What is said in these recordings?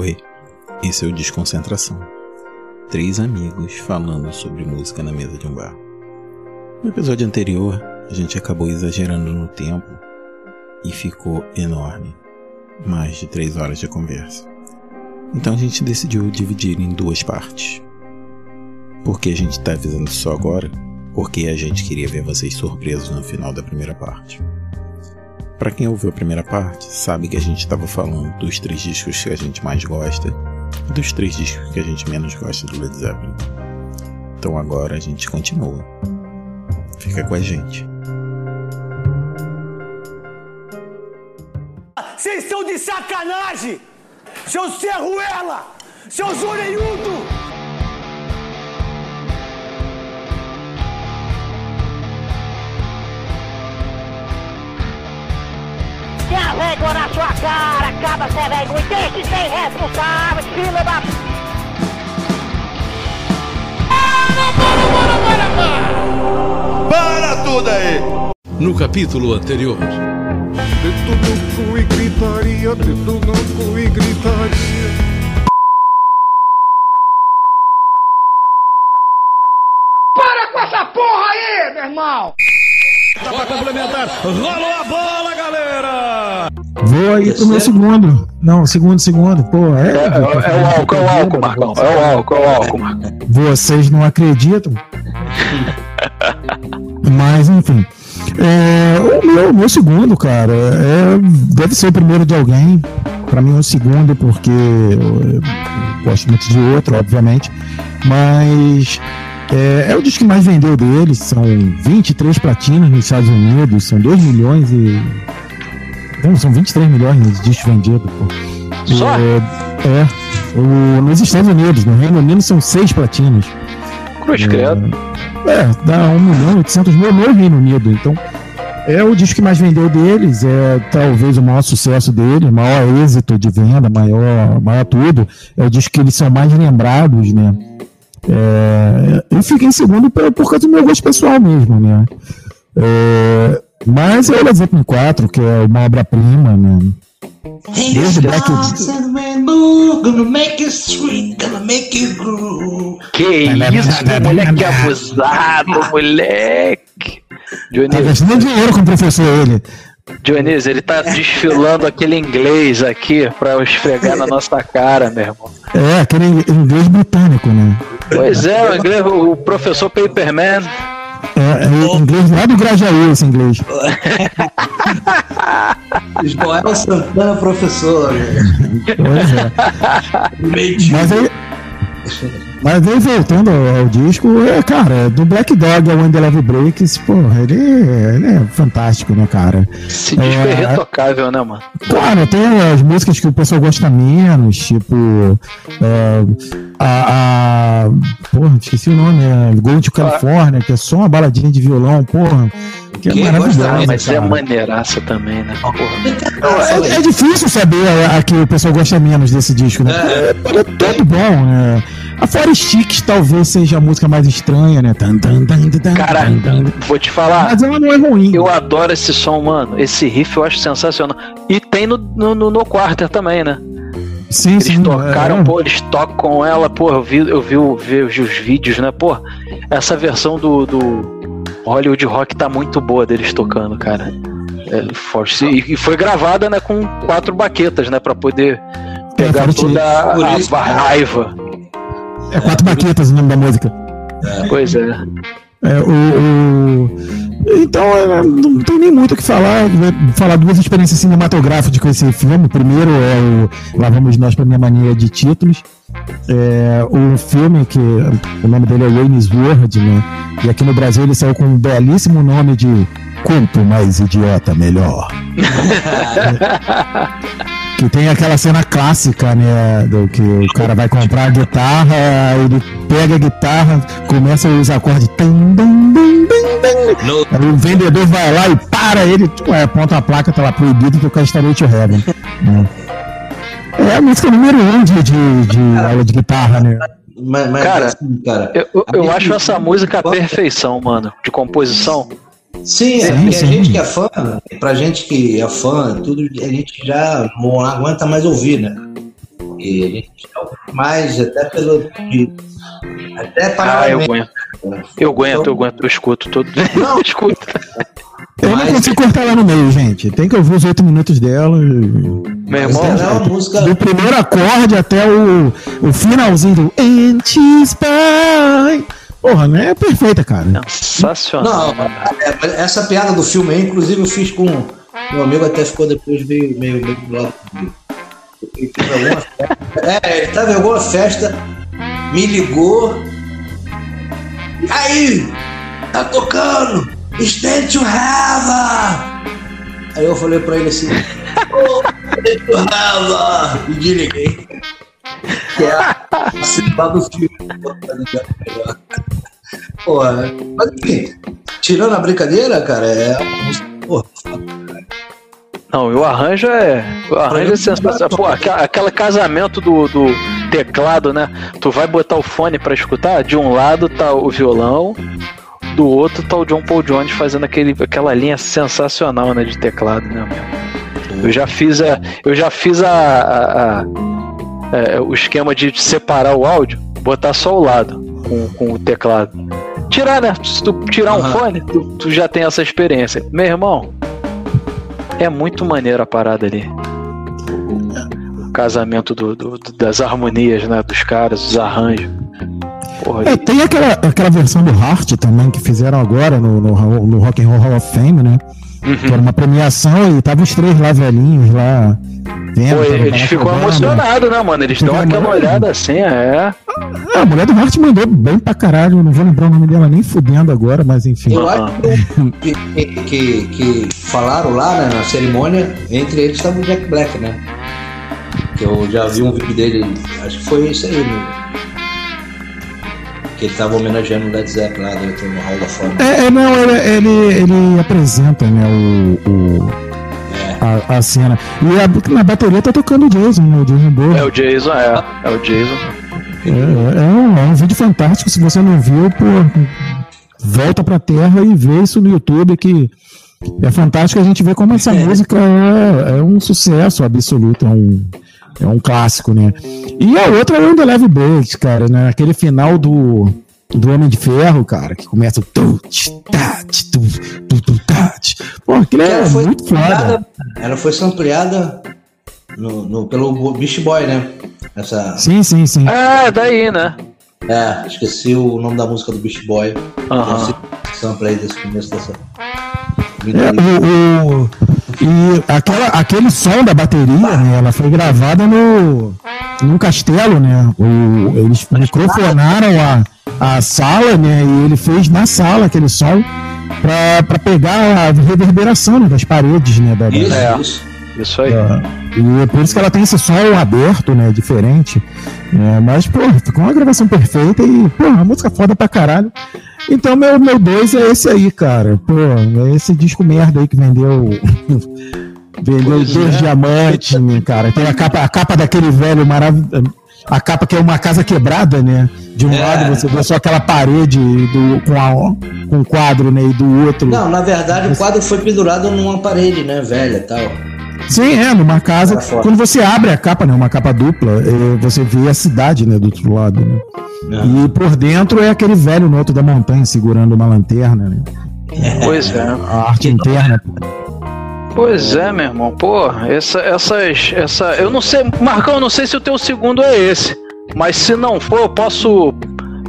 Oi, esse é o Desconcentração. Três amigos falando sobre música na mesa de um bar. No episódio anterior, a gente acabou exagerando no tempo e ficou enorme mais de três horas de conversa. Então a gente decidiu dividir em duas partes. Por que a gente está avisando só agora? Porque a gente queria ver vocês surpresos no final da primeira parte. Para quem ouviu a primeira parte, sabe que a gente estava falando dos três discos que a gente mais gosta e dos três discos que a gente menos gosta do Led Zeppelin. Então agora a gente continua. Fica com a gente. Vocês são de sacanagem! Seu Serruela! Seu Zoreiudo! Cara, acaba ser vergonha. Tem que ser responsável, filho da... Para tudo aí! No capítulo anterior, Dedo no cu e gritaria, dedo no cu e gritaria. Para com essa porra aí, meu irmão! para complementar, rolou a bola, galera! Vou aí pro meu segundo. Não, segundo, segundo. Pô, é. É, é, é o álcool, é o álcool, Marcão. É o álcool, é o álcool, Marcão. Vocês não acreditam? Mas, enfim. É, o meu, meu segundo, cara, é, deve ser o primeiro de alguém. Pra mim, é o segundo, porque eu, eu gosto muito de outro, obviamente. Mas é, é o disco que mais vendeu deles. São 23 platinas nos Estados Unidos, são 2 milhões e. Não, são 23 milhões de discos vendidos, pô. Só? É, é. O- nos Estados Unidos, no Reino Unido, são 6 platinas. Cruz credo. É, dá 1 milhão e 800 mil no Reino Unido. Então, é o disco que mais vendeu deles, é talvez o maior sucesso deles, maior êxito de venda, maior, maior tudo. É o disco que eles são mais lembrados, né? É, eu fiquei em segundo por, por causa do meu gosto pessoal mesmo, né? É, mas é o Led Zeppelin 4, que é uma obra-prima, né? Desde o Black... Que isso, moleque abusado, moleque. Tá Dionísio, gastando dinheiro com o professor ele. Dionísio, ele tá desfilando aquele inglês aqui pra esfregar na nossa cara, meu irmão. É, aquele inglês britânico, né? Pois é, o, inglês, o professor Paperman. É, é inglês lá do Grajaú, esse inglês. Ismael Santana, professor. Pois é. Mas aí, mas aí voltando ao, ao disco, é, cara, do Black Dog ao When the Love Breaks, porra, ele, ele é fantástico, né, cara? Esse disco é É. retocável, né, mano? Claro, tem as músicas que o pessoal gosta menos, tipo. é, a, a. Porra, esqueci o nome, é Going to California, que é só uma baladinha de violão, porra. Que é maravilhosa. mais, Mas é cara. maneiraça também, né? Porra. É, é difícil saber a, a que o pessoal gosta menos desse disco, né? É, é todo bom, né? A Fora Sticks talvez seja a música mais estranha, né? Tan, tan, tan, tan, Cara, vou te falar. Mas ela não é ruim. Eu adoro esse som, mano. Esse riff eu acho sensacional. E tem no, no, no, no Quarter também, né? sim, Eles sim. tocaram, é. pô, eles tocam com ela, pô, eu vi, eu vi, o- vi os vídeos, né? Pô, essa versão do, do Hollywood Rock tá muito boa deles tocando, cara. É, forte. E, foi gravada, né, com quatro baquetas, né, pra poder pegar forte. toda a, a isso- raiva. É quatro baquetas o nome da música. Pois é. É, o, o- Então, é, não tem nem muito o que falar. Vou falar duas experiências cinematográficas com esse filme. Primeiro é o Lá Vamos Nós para Minha Mania de Títulos. É, o filme que o nome dele é Wayne's World, né? E aqui no Brasil ele saiu com um belíssimo nome de Quanto Mais Idiota Melhor. Que tem aquela cena clássica, né? Do que o cara vai comprar a guitarra, aí ele pega a guitarra, começa os acordes. Tum, dum, dum, dum, dum. Aí o vendedor vai lá e para ele, tipo, é, aponta a placa, tá lá proibido tocar Starway to Heaven. né? É a música número um de, de, de aula de guitarra, né? Mas, mas, Cara, assim, cara Eu, eu- acho essa música a perfeição, mano, de composição. Sim, é Sim, porque sim. a gente que é fã, pra gente que é fã, tudo, a gente já não aguenta mais ouvir, né? E a gente é mais, até pelo. de- até Ah, para. eu aguento. Eu aguento, eu aguento, eu escuto todo. Não. eu escuto. Eu não consigo cortar lá no meio, gente. Tem que ouvir os oito minutos dela. Meu irmão, é uma música. Do primeiro acorde até o, o finalzinho do And she's by. Porra, né? É perfeita, cara. sensacional. Não, é, mas essa piada do filme aí, inclusive eu fiz com. Meu amigo até ficou depois meio, meio, meio do lado comigo. Ele teve alguma festa. É, ele tava em alguma festa, me ligou. Aí, tá tocando! Stand to Heaven! Aí eu falei pra ele assim, oh, Stand to Heaven! E desliguei. Que é a cena do filme. tá? Porra, mas enfim, tirando a brincadeira, cara, é uma música. Porra, Não, e o arranjo é. O arranjo é sensacional. Pô, aquela, aquele casamento do, do teclado, né? Tu vai botar o fone pra escutar, de um lado tá o violão, do outro tá o John Paul Jones fazendo aquele, aquela linha sensacional, né? De teclado, né, meu? Eu já fiz a. Eu já fiz a. a- a- é, o esquema de separar o áudio, botar só o lado com, com o teclado. Tirar, né? Se tu tirar um Aham. fone, tu, tu já tem essa experiência. Meu irmão, é muito maneiro a parada ali. O casamento do, do- do- das harmonias, né? Dos caras, os arranjos. Porra, É, tem aquela, aquela versão do Heart também que fizeram agora no, no, no Rock and Roll Hall of Fame, né? Uhum. Que era uma premiação e tava os três lá velhinhos lá. Vendo, Pô, Barack ficam Obama. emocionados, né, mano? Eles dão aquela olhada assim, é. Ah, a mulher do Hart mandou bem pra caralho. Não vou lembrar o nome dela nem fudendo agora, mas enfim. Eu acho que, que, que, falaram lá né, na cerimônia, entre eles estava o Jack Black, né? Que eu já vi um vídeo dele, acho que foi isso aí, né? Que ele tava homenageando o Led Zeppelin lá dentro no Hall da Fama. É, é, não, ele, ele, ele apresenta, né, o, o- a, a cena. E a- na bateria tá tocando o Jason, né, o Jason Bourne. É o Jason, é. É o Jason. É, é um, é um vídeo fantástico. Se você não viu, pô, volta pra terra e vê isso no YouTube que é fantástico a gente ver como essa música é, é um sucesso absoluto, é um, é um clássico, né? E a outra é o The Leve Breaks, cara, né? Aquele final do, do Homem de Ferro, cara, que começa o tch, tá, tu, tu, tu, tá, tch. Pô, aquilo é ela foi muito foda. ampliada, ela foi sampleada no, no- pelo Beast Boy, né? Essa, Sim, sim, sim. É, daí, né? é, esqueci o nome da música do Beast Boy. Aham. Esse sample aí desse começo dessa. É, o, o- e aquela, aquele som da bateria, né, ela foi gravada no, no castelo, né? O, eles microfonaram a, a sala, né? E ele fez na sala aquele som pra pegar a reverberação né, das paredes, né? Da, da- Isso, isso. Isso aí. da- e é por isso que ela tem esse som aberto, né? Diferente. né, mas, pô, ficou uma gravação perfeita e, pô, uma música foda pra caralho. Então, meu, meu dois é esse aí, cara. Pô, é esse disco merda aí que vendeu. vendeu Pois dois é. diamantes, cara. Tem a capa, a capa daquele velho maravilhoso. A capa que é uma casa quebrada, né? De um É. lado você vê só aquela parede do, com, a, com um quadro, né? E do outro. Não, na verdade o quadro foi pendurado numa parede, né, velha e tal. Sim, é, numa casa. Quando você abre a capa, né? Uma capa dupla, é, você vê a cidade, né? Do outro lado, né? Né? E por dentro é aquele velho no alto da montanha segurando uma lanterna, né? Pois é. A arte interna. Pois é, meu irmão. Pô, essa, essas. Essa, eu não sei. Marcão, eu não sei se o teu segundo é esse. Mas se não for, eu posso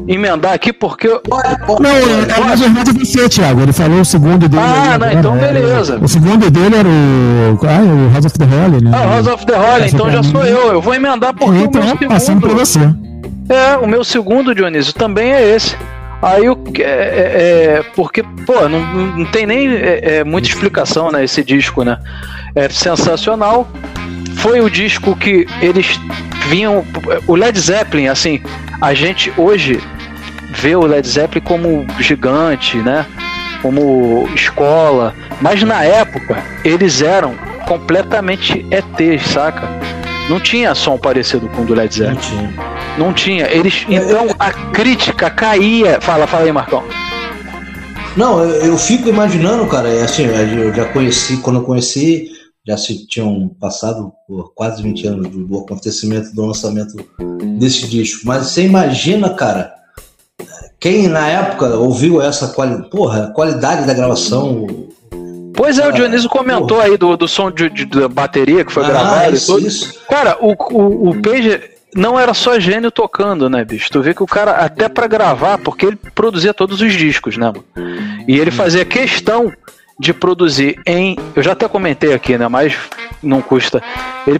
emendar aqui porque. eu- Pode, pode. Não, é, na verdade você, Thiago. Ele falou o segundo dele. Ah, aí não, então né? beleza. O segundo dele era o. Ah, o House of the Holy, né? Ah, House of the Essa então já sou eu. Eu vou emendar porque o Então, meu passando por segundo. você. É, o meu segundo, Dionísio, também é esse. Aí o que- é, é, é, porque, pô, não, não tem nem é, é, muita explicação, né? Esse disco, né? É sensacional. Foi o disco que eles vinham. O Led Zeppelin, assim, a gente hoje vê o Led Zeppelin como gigante, né? Como escola. Mas na época, eles eram completamente ETs, saca? Não tinha som parecido com o do Led Não Zeppelin. tinha. Não tinha. Eles, então a crítica caía. Fala, fala aí, Marcão. Não, eu, eu fico imaginando, cara, é assim, eu já conheci, quando eu conheci já se tinham passado por quase 20 anos do, do acontecimento do lançamento desse disco. Mas você imagina, cara, quem na época ouviu essa quali porra, qualidade da gravação. Pois é, o Dionísio comentou aí do, do som de, de- da bateria que foi Ah, gravado isso, e tudo. isso. Cara, o, o, o Page não era só gênio tocando, né, bicho? Tu vê que o cara, até pra gravar, porque ele produzia todos os discos, né, mano? E ele fazia questão de produzir em. Eu já até comentei aqui, né? Mas não custa. Ele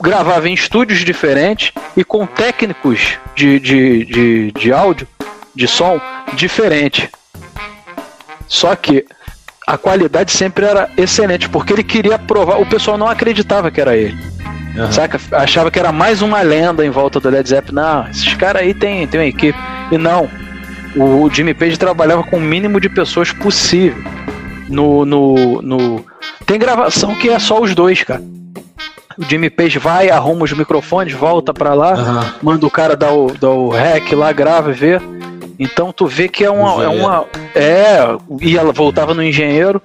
gravava em estúdios diferentes e com técnicos de, de, de, de áudio, de som, diferente. Só que a qualidade sempre era excelente, porque ele queria provar. O pessoal não acreditava que era ele. Saca? Achava que era mais uma lenda em volta do Led Zeppelin. Não, esses caras aí tem, tem uma equipe. E não. O Jimmy Page trabalhava com o mínimo de pessoas possível. No, no, no... Tem gravação que é só os dois, cara. O Jimmy Page vai, arruma os microfones, volta pra lá, Aham. manda o cara dar o, dar o rec lá, grava e vê. Então tu vê que é uma. É, uma, é e ela voltava no engenheiro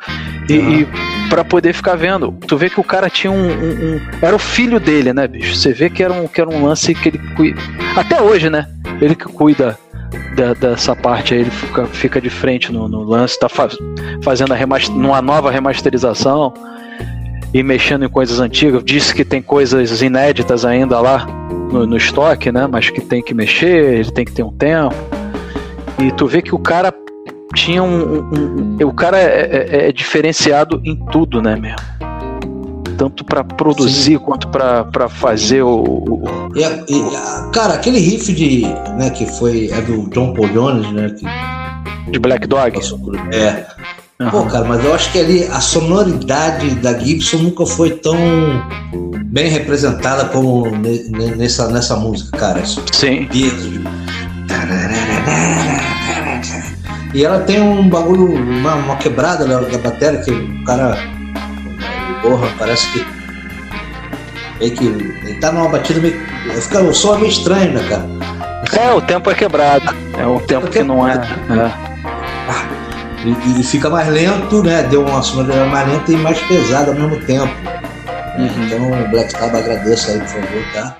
e, e para poder ficar vendo. Tu vê que o cara tinha um, um- um- Era o filho dele, né, bicho? Você vê que era um, que era um lance que ele cuida. Até hoje, né? Ele que cuida da- dessa parte aí, ele fica, fica de frente no, no lance, tá fa- fazendo remaster, numa nova remasterização e mexendo em coisas antigas. Disse que tem coisas inéditas ainda lá no, no estoque, né? Mas que tem que mexer, ele tem que ter um tempo. E tu vê que o cara tinha um. um- um- o cara é, é- é diferenciado em tudo, né, mesmo? Tanto pra produzir quanto pra pra fazer o. E, e cara, aquele riff de. Né, que foi. É do John Paul Jones, né? Que de Black Dog. É. Aham. Pô, cara, mas eu acho que ali a sonoridade da Gibson nunca foi tão bem representada como ne- ne- nessa, nessa música, cara. Sim. E ela tem um bagulho, uma, uma quebrada da, da bateria que o cara. Porra, parece que. Meio que. Ele tá numa batida meio. Fica, o som é meio estranho, né, cara? É, o tempo é quebrado. É um tempo que não é. é. E, e fica mais lento, né? Deu uma sonoridade mais lenta e mais pesada ao mesmo tempo. Então, o Black Sabbath agradeço aí, por favor, tá?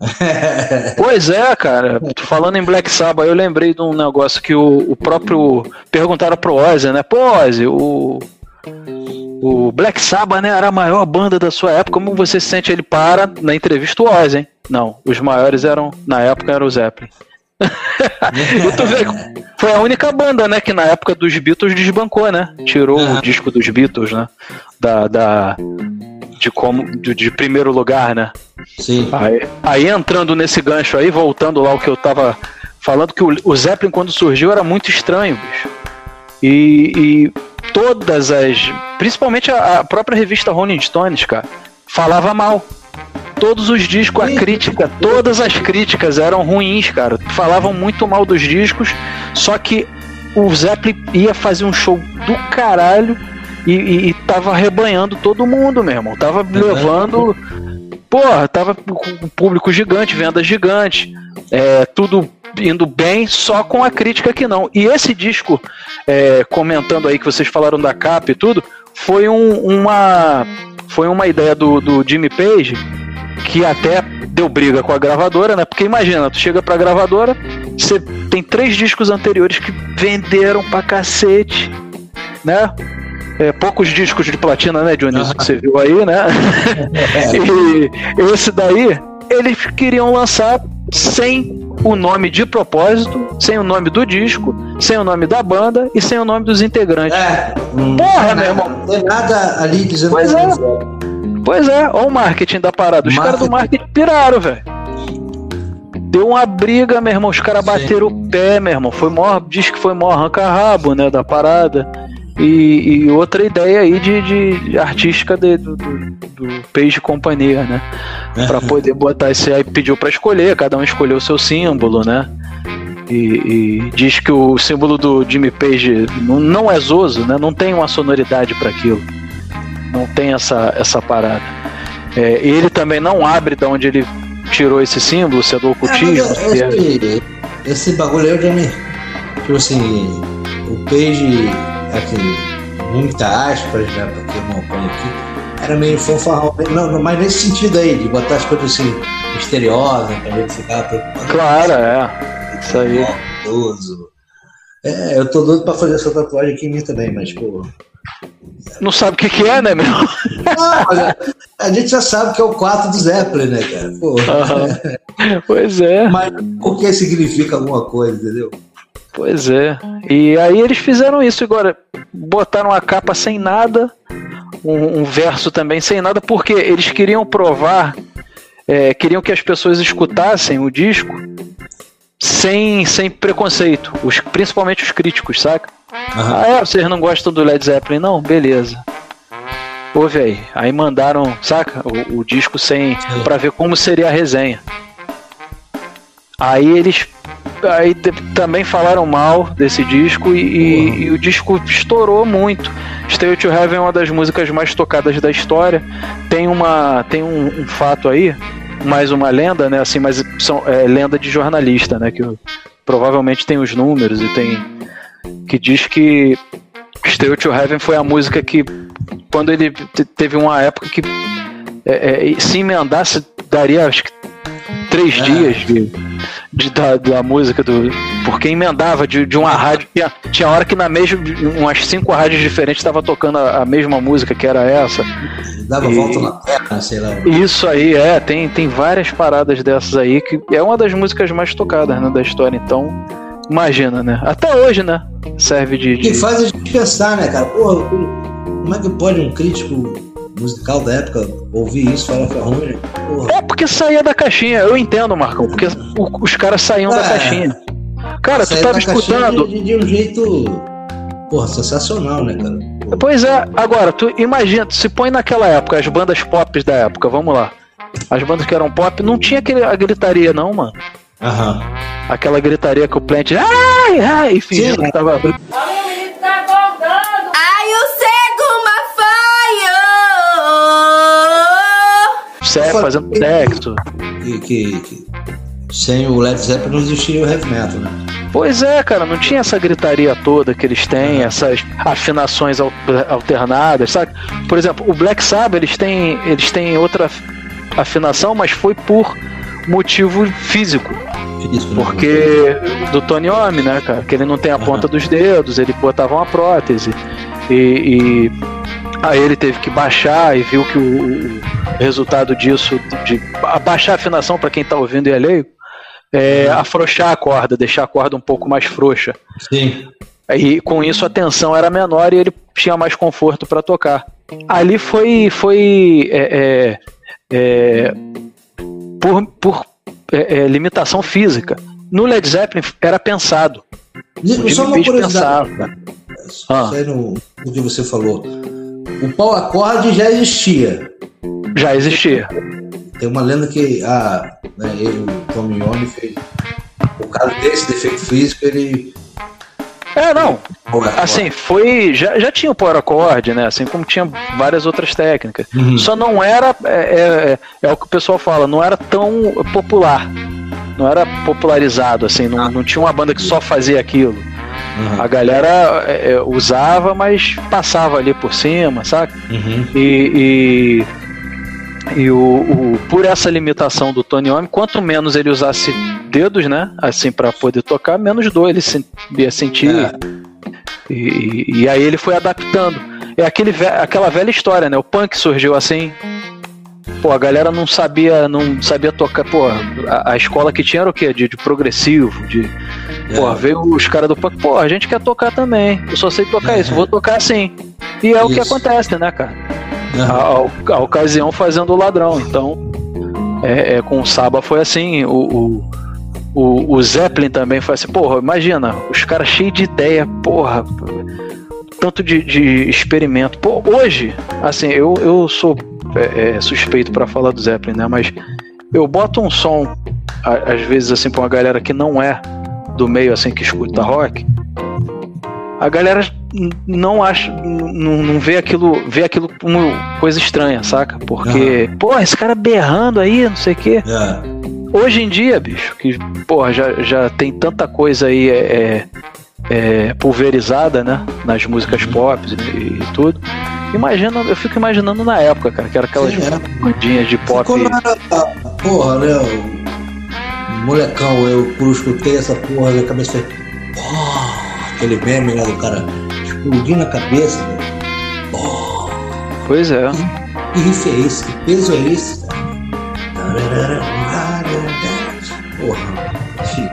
Pois é, cara. Falando em Black Sabbath, eu lembrei de um negócio que o, o próprio. Perguntaram pro Ozzy, né? Pô, Ozzy, o. O Black Sabbath, né, era a maior banda da sua época. Como você se sente? Ele para na entrevista o Ozzy, hein? Não, os maiores eram, na época, era o Zeppelin. vê, foi a única banda, né, que na época dos Beatles desbancou, né? Tirou Aham. o disco dos Beatles, né? Da. da de como de, de primeiro lugar, né? Sim. Aí, aí entrando nesse gancho aí, voltando lá o que eu tava falando, que o, o Zeppelin quando surgiu era muito estranho, bicho. E, e todas as. Principalmente a, a própria revista Rolling Stones, cara, falava mal. Todos os discos, a crítica, todas as críticas eram ruins, cara. Falavam muito mal dos discos, só que o Zeppelin ia fazer um show do caralho e, e, e tava arrebanhando todo mundo, meu irmão. Tava levando. Porra, tava com um público gigante, venda gigante, é, tudo indo bem, só com a crítica que não. E esse disco, é, comentando aí que vocês falaram da capa e tudo, foi um- uma foi uma ideia do, do Jimmy Page que até deu briga com a gravadora, né? Porque imagina, tu chega pra gravadora, você tem três discos anteriores que venderam pra cacete, né? É, poucos discos de platina, né, Dionísio, que você viu aí, né? e esse daí, eles queriam lançar sem o nome de propósito, sem o nome do disco, sem o nome da banda e sem o nome dos integrantes. É, Porra, meu irmão. Não tem nada ali dizendo Pois que é. Zero. Pois é, olha o marketing da parada. Os caras do marketing piraram, velho. Deu uma briga, meu irmão. Os caras bateram o pé, meu irmão. Foi maior, diz que foi maior arranca-rabo, né, da parada. E, e outra ideia aí de, de- de artística de- do, do, do Page Companhia, né? Pra poder botar esse aí, pediu pra escolher, cada um escolheu o seu símbolo, né? E, e diz que o símbolo do Jimmy Page não, não é zoso, né? Não tem uma sonoridade para aquilo. Não tem essa, essa parada. É, ele também não abre de onde ele tirou esse símbolo, se é do É, ocultismo. é- esse, esse bagulho aí eu já me. Tipo assim, o Page, assim, muita aspas, né? Porque eu não ponho aqui. era meio fanfarrão. Não, não, mas nesse sentido aí, de botar as coisas assim misteriosas, pra gente ficar preocupado. Claro, é. Isso aí. Maldoso. É, eu tô doido pra fazer essa tatuagem aqui em mim também, mas, pô. Não sabe o que, que é, né, meu? Não, mas a, gente já sabe que é o 4 do Zeppelin, né, cara? Pô. Aham. Pois é. Mas o que significa alguma coisa, entendeu? Pois é. E aí eles fizeram isso agora. Botaram a capa sem nada, um, um verso também sem nada, porque eles queriam provar, é, queriam que as pessoas escutassem o disco sem, sem preconceito, os, principalmente os críticos, saca? Aham. Ah, é, vocês não gostam do Led Zeppelin? Não, beleza. Ouve aí. Aí mandaram, saca? O, o disco sem. pra ver como seria a resenha. Aí eles. Aí também falaram mal desse disco e, e- e o disco estourou muito. Stay to Heaven é uma das músicas mais tocadas da história. Tem uma. Tem um, um fato aí, mais uma lenda, né? Assim, mas são, é lenda de jornalista, né? Que provavelmente tem os números e tem que diz que Stay to Heaven foi a música que, quando ele te- teve uma época que é, é, se emendasse, daria acho que três É. dias de, de- da, da música do. Porque emendava de, de uma rádio. Tinha, tinha hora que na mesma. umas cinco rádios diferentes estava tocando a, a mesma música, que era essa. Dava E- volta na terra, sei lá. Isso aí, é, tem, tem várias paradas dessas aí, que é uma das músicas mais tocadas né, da história, então. Imagina, né? Até hoje, né? Serve de. de- Que faz a gente pensar, né, cara? Porra, como é que pode um crítico musical da época ouvir isso falar que é ruim? né? Porra. É porque saía da caixinha, eu entendo, Marcão, porque os caras saíam da É. caixinha. Cara, tu tava da escutando. De, de um jeito. Porra, sensacional, né, cara? Pô, Pois é, agora, tu imagina, tu se põe naquela época, as bandas pop da época, vamos lá. As bandas que eram pop, não tinha aquele, a gritaria, não, mano. Aham. Aquela gritaria que o plant. Ai, ai, e fingindo Sim. que tava. Sé, fazendo sexo. Que, que, que sem o Led Zeppelin não existiria o heavy metal, né? Pois é, cara, não tinha essa gritaria toda que eles têm, essas afinações al- alternadas, sabe? Por exemplo, o Black Sabbath, eles têm, eles têm outra afinação, mas foi por motivo físico. Isso, né? Porque do Tony Iommi, né, cara? Que ele não tem a ponta dos dedos, ele botava uma prótese. E, e aí ele teve que baixar e viu que o, o resultado disso, de abaixar a afinação para quem tá ouvindo e é leigo, é afrouxar a corda, deixar a corda um pouco mais frouxa. Sim. E com isso a tensão era menor e ele tinha mais conforto para tocar. Ali foi, foi é, é, é, por, por é, é, limitação física. No Led Zeppelin era pensado. O Só uma curiosidade. pensava. Ah. no, no que você falou. O pau acorde já existia. Já existia. Tem uma lenda que a, né, ele, o Tommy Iommi fez. Por causa desse defeito físico, ele. É, não. Assim, foi. Já, já tinha o power accord, né? Assim como tinha várias outras técnicas. Uhum. Só não era. É, é, é o que o pessoal fala, não era tão popular. Não era popularizado, assim. Não, não tinha uma banda que só fazia aquilo. Uhum. A galera é, é, usava, mas passava ali por cima, saca? Uhum. E, e, e o, o- por essa limitação do Tony Iommi, quanto menos ele usasse dedos, né? Assim, para poder tocar, menos dor ele sen- ia sentir. É. E, e aí ele foi adaptando. É aquele, aquela velha história, né? O punk surgiu assim. Pô, a galera não sabia, não sabia tocar. Pô, a, a escola que tinha era o quê? De, de progressivo, de. Pô, É. veio os caras do punk. Pô, a gente quer tocar também. Eu só sei tocar isso, vou tocar assim. E é o que Isso. acontece, né, cara? Aham. a, a ocasião fazendo o ladrão. Então, é, é, com o Saba foi assim. O, o, o, o Zeppelin também foi assim. Porra, imagina, os caras cheios de ideia, porra. Tanto de, de experimento. Pô, hoje, assim, eu, eu sou é, é, suspeito pra falar do Zeppelin, né? Mas eu boto um som, a- às vezes, assim, pra uma galera que não é do meio, assim, que escuta rock. A galera não acha, não, não vê aquilo, vê aquilo como coisa estranha, saca? Porque, pô, esse cara berrando aí, não sei o quê. É. Hoje em dia, bicho, que, porra, já, já tem tanta coisa aí é, é, é, pulverizada, né? Nas músicas pop e, e tudo. Imagina, eu fico imaginando na época, cara, que era aquelas bandinhas de pop. Eu era, porra, né? Molecão, eu escutei essa porra na cabeça falei, porra, aquele meme né, do cara explodindo a cabeça, velho. Porra, Pois é. que riff é esse? Que peso é esse? Porra, enfim.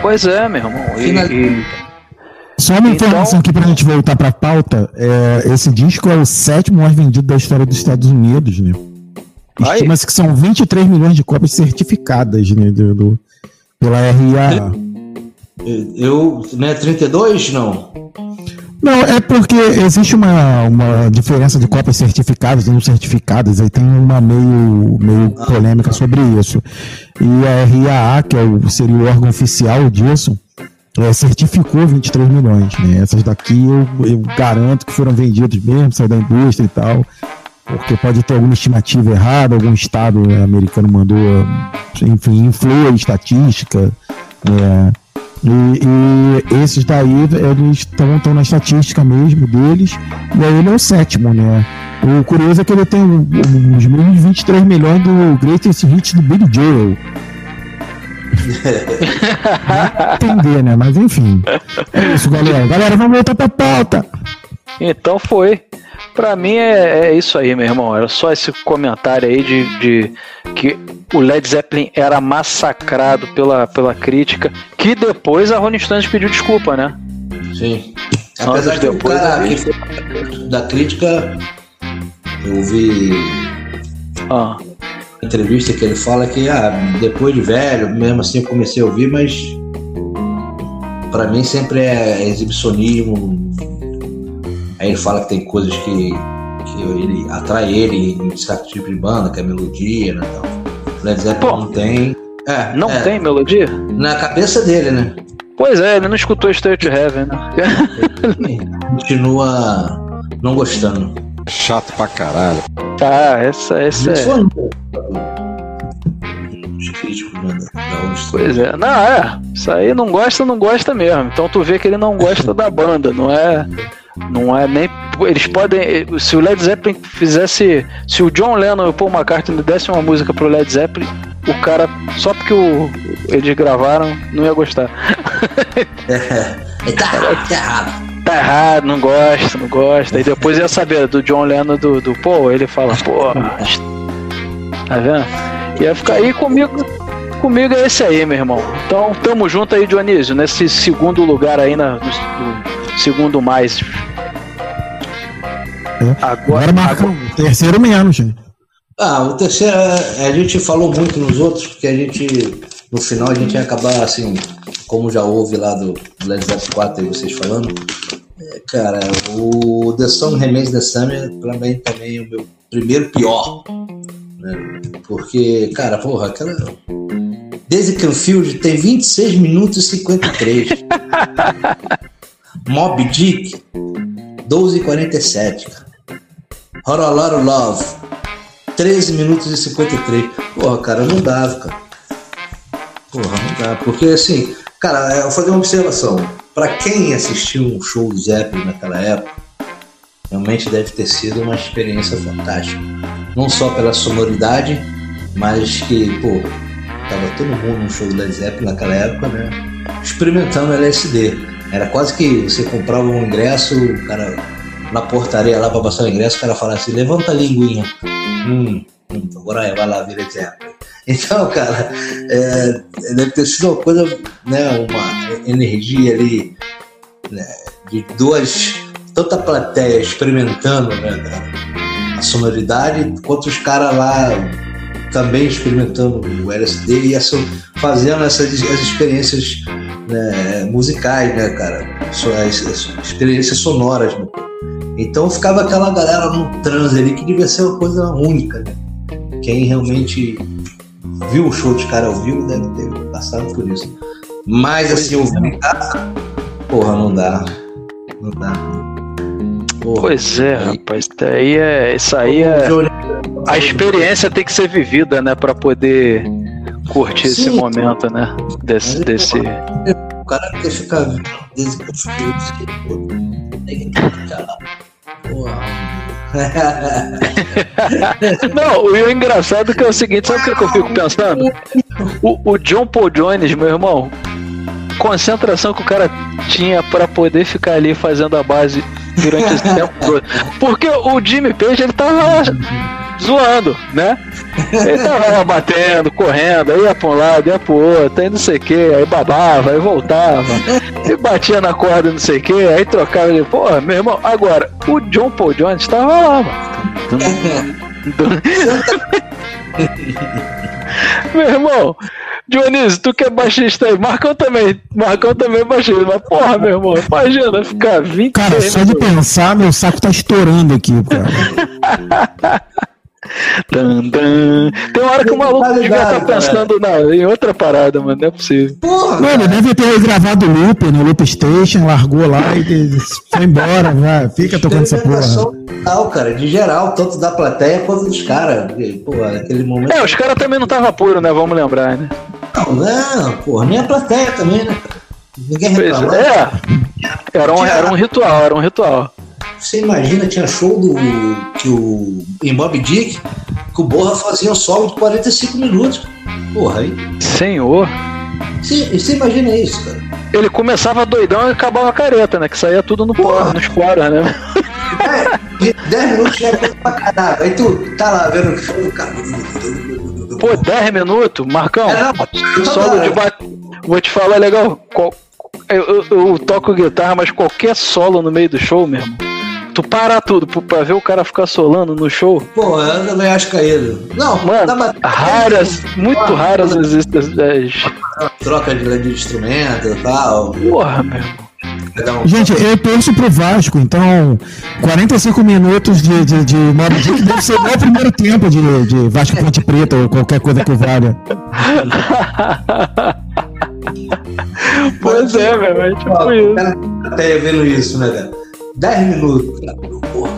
Pois é, meu irmão. E, Final- e- Só uma Então- informação aqui pra gente voltar pra pauta. É, esse disco é o sétimo mais vendido da história dos Estados Unidos, né? Estima-se que são 23 milhões de cópias certificadas, né? Do, do- pela RIA. Eu, né, 32? Não. Não, é porque existe uma, uma diferença de cópias certificadas e não certificadas, aí tem uma meio, meio polêmica sobre isso. E a RIAA, que é o, seria o órgão oficial disso, é, certificou 23 milhões. Né? Essas daqui eu, eu garanto que foram vendidas mesmo, saiu da indústria e tal, porque pode ter alguma estimativa errada, algum estado americano mandou, enfim, inflou a estatística. né? E, e esses daí, eles estão na estatística mesmo deles, e aí ele é o sétimo, né? O curioso é que ele tem os mesmos 23 milhões do Greatest Hits do Billy Joel. Entender, né? Mas enfim. É isso, galera. Galera, vamos voltar pra pauta. Então foi. Pra mim é, é isso aí, meu irmão. Era só esse comentário aí de, de que o Led Zeppelin era massacrado pela, pela crítica, que depois a Rolling Stones pediu desculpa, né? Sim. Anos Apesar que o depois, cara aí. que foi da crítica, eu vi Ah, entrevista que ele fala que ah, depois de velho, mesmo assim eu comecei a ouvir, mas pra mim sempre é exibicionismo. Aí ele fala que tem coisas que, que ele atrai ele em certo tipo de banda, que é melodia, né? Tal. Led Zeppelin Pô, não tem. É, não é, tem melodia? Na cabeça dele, né? Pois é, ele não escutou Stay to Heaven, né? Continua não gostando. Chato pra caralho. Ah, essa, essa Isso é. foi um dos críticos né. Pois é, não, é. Isso aí não gosta, não gosta mesmo. Então tu vê que ele não gosta da banda, não é. Não é nem. Eles podem. Se o Led Zeppelin fizesse. Se o John Lennon e o Paul McCartney dessem uma música pro Led Zeppelin, o cara. Só porque o, eles gravaram, não ia gostar. É, tá, tá errado. Tá errado, não gosta, não gosta. E depois ia saber do John Lennon do, do Paul, ele fala, pô. Tá vendo? Ia ficar aí comigo. Comigo é esse aí, meu irmão. Então, tamo junto aí, Dionísio, nesse segundo lugar aí, na, no segundo mais. Agora Agora, marca agora o terceiro menos, gente. Ah, o terceiro, é, a gente falou muito nos outros, porque a gente, no final, a gente ia acabar assim, como já houve lá do Led Zeppelin 4 aí vocês falando. É, cara, o The Song Remains the Summer, pra mim, também é o meu primeiro pior. Né? Porque, cara, porra, aquela. Daisy Canfield tem 26 minutos e 53. Mob Dick, 12 e 47, cara. Love, 13 minutos e 53. Porra, cara, não dava, cara. Porra, não dá. Porque assim, cara, eu vou fazer uma observação. Pra quem assistiu um show do Zeppelin naquela época, realmente deve ter sido uma experiência fantástica. Não só pela sonoridade, mas que, pô, tava todo mundo num show do Led Zeppelin naquela época, né? Experimentando LSD. Era quase que você comprava um ingresso, o cara na portaria lá pra passar o ingresso, o cara falava assim, levanta a linguinha. Hum, hum, agora vai lá, vira Zeppelin. Então, cara, é, deve ter sido uma coisa, né, uma energia ali né, de duas, tanta plateia experimentando, né, a sonoridade, quanto os caras lá também experimentando o LSD e fazendo essas as experiências né, musicais, né, cara, So- as, as experiências sonoras, né? Então ficava aquela galera num transe ali que devia ser uma coisa única, né? Quem realmente viu o show de cara ao vivo deve ter passado por isso. Mas assim, ouvir em casa, porra, não dá. Não dá. Porra. Pois é, rapaz. Isso aí é. Isso aí é. A experiência tem que ser vivida, né? Pra poder curtir esse Sim. momento, né? Desse. desse... O cara quer ficar desde que eu tem Não, o engraçado é que é o seguinte, sabe o que, eu fico pensando? O, o John Paul Jones, meu irmão, concentração que o cara tinha pra poder ficar ali fazendo a base durante esse tempo todo. Porque o Jimmy Page, ele tava zoando, né? Ele tava lá batendo, correndo, aí ia pra um lado, ia pro outro, aí não sei o que, aí babava, aí voltava, e batia na corda, não sei o que, aí trocava ele, porra, meu irmão, agora, o John Paul Jones tava lá, mano. Meu irmão, Dionísio, tu que é baixista aí, Marcão também, Marcão também é baixista, mas porra, meu irmão, imagina ficar 20 Cara, só de pensar, meu saco tá estourando aqui, cara. Tan, tan. Tem uma hora que o maluco devia estar pensando na, em outra parada, mano, não é possível. Porra, Mano, deve ter gravado o loop no Loop Station, largou lá e foi embora, vai, fica tocando essa porra. Total, cara, de geral, tanto da plateia quanto dos caras. Pô, aquele momento. É, os caras também não estavam puro, né? Vamos lembrar, né? Não, não, porra, nem a plateia também, né? Ninguém reclama. é. Era um, era um ritual, era um ritual. Você imagina, tinha show do que o em Mob Dick, que o Borra fazia um solo de 45 minutos. Porra, aí. Senhor. Você, você imagina isso, cara. Ele começava doidão e acabava careta, né? Que saía tudo no Porra. nos poros, né? É, de 10 minutos já é pra caralho. Aí tu tá lá vendo o show do cara. Pô, 10 minutos, Marcão. É, não, Solo de bate. Vou te falar legal. qual- Eu, eu- eu toco guitarra, mas qualquer solo no meio do show, meu irmão. Tu para tudo pra- ver o cara ficar solando no show. Pô, eu também acho caído. Não, Mano, dá uma raras, muito raras existem as. troca de, de instrumento e tal. Porra, meu irmão. Um- Gente, eu torço pro Vasco, então 45 minutos de, de, de Mob Dick deve ser o primeiro tempo de, de Vasco Ponte Preta ou qualquer coisa que valha. Pois é, velho, é tipo o isso. cara até vendo isso, né, cara? 10 minutos, cara. Porra.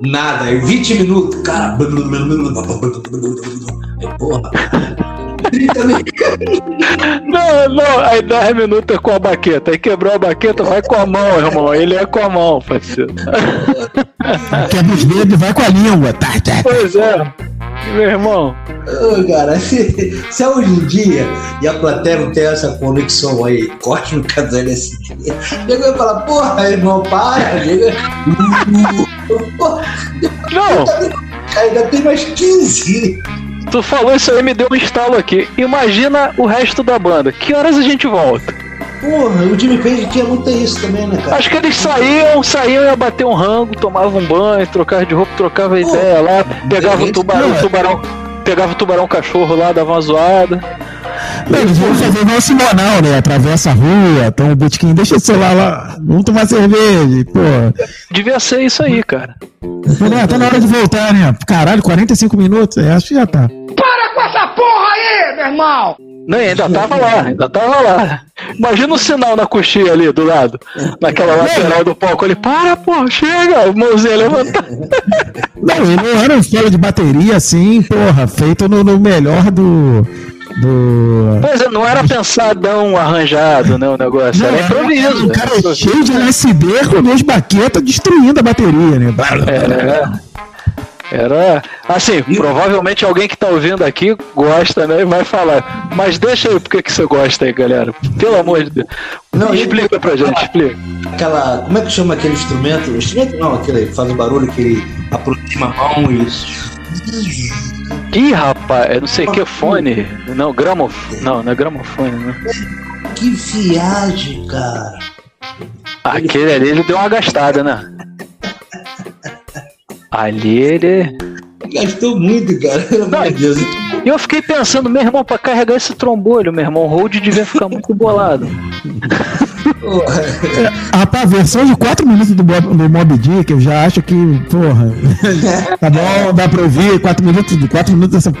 Nada, aí 20 minutos, cara. Aí, Porra. 30 minutos. Não, não, aí 10 minutos é com a baqueta. Aí quebrou a baqueta, vai com a mão, irmão. Ele é com a mão, parceiro. Quebra os dedos e vai com a língua. Tá, tá, tá. Pois é. Meu irmão. Ô, cara, se, se é hoje em dia e a plateia não tem essa conexão aí, corte no caso LSD, chega e fala, porra, irmão, para, Não, ainda tem mais 15. tu falou isso aí, me deu um estalo aqui. Imagina o resto da banda. Que horas a gente volta? Porra, o Jimmy Page tinha muito isso também, né, cara? Acho que eles saíam, saíam, ia bater um rango, tomavam um banho, trocavam de roupa, trocava ideia lá, pegava o tubarão, o tubarão, pegava o tubarão cachorro lá, dava uma zoada. Não, Eles vão fazer igual o Simonal, né? Atravessa a rua, toma um botiquinho, deixa o celular lá, vamos tomar cerveja, pô. Devia ser isso aí, cara. Pô, né, tá na hora de voltar, né? Caralho, 45 minutos, é, acho que já tá. Com essa porra aí, meu irmão! Não, ainda tava lá, ainda tava lá. Imagina o sinal na coxinha ali do lado, naquela lateral do palco. Ele, para, pô, chega, mãozinha levantada. Não, e não era um solo de bateria assim, porra, feito no, no melhor do. do. Pois é, não era pensadão arranjado, né, o negócio, Não, era improviso. Um cara cheio de LSD com duas baquetas destruindo a bateria, né? É. Era. Assim, provavelmente alguém que tá ouvindo aqui gosta, né? E vai falar. Mas deixa aí por que você gosta aí, galera. Pelo amor de Deus. Não, explica pra gente, explica. Aquela. Como é que chama aquele instrumento? Instrumento não, aquele que faz o barulho que ele aproxima a mão e. Ih, rapaz, é não sei o que, fone. Não, gramofone. Não, não é gramofone, né? Que viagem, cara. Aquele ali ele deu uma gastada, né? Ali ele. Gastou muito, cara. Pelo amor de Deus. E eu fiquei pensando, meu irmão, pra carregar esse trombolho, meu irmão, o Hold devia ficar muito bolado. Porra. Rapaz, a versão de 4 minutos do, do Mob Dick, eu já acho que, porra, tá bom, dá pra ouvir, 4 minutos, 4 minutos dessa,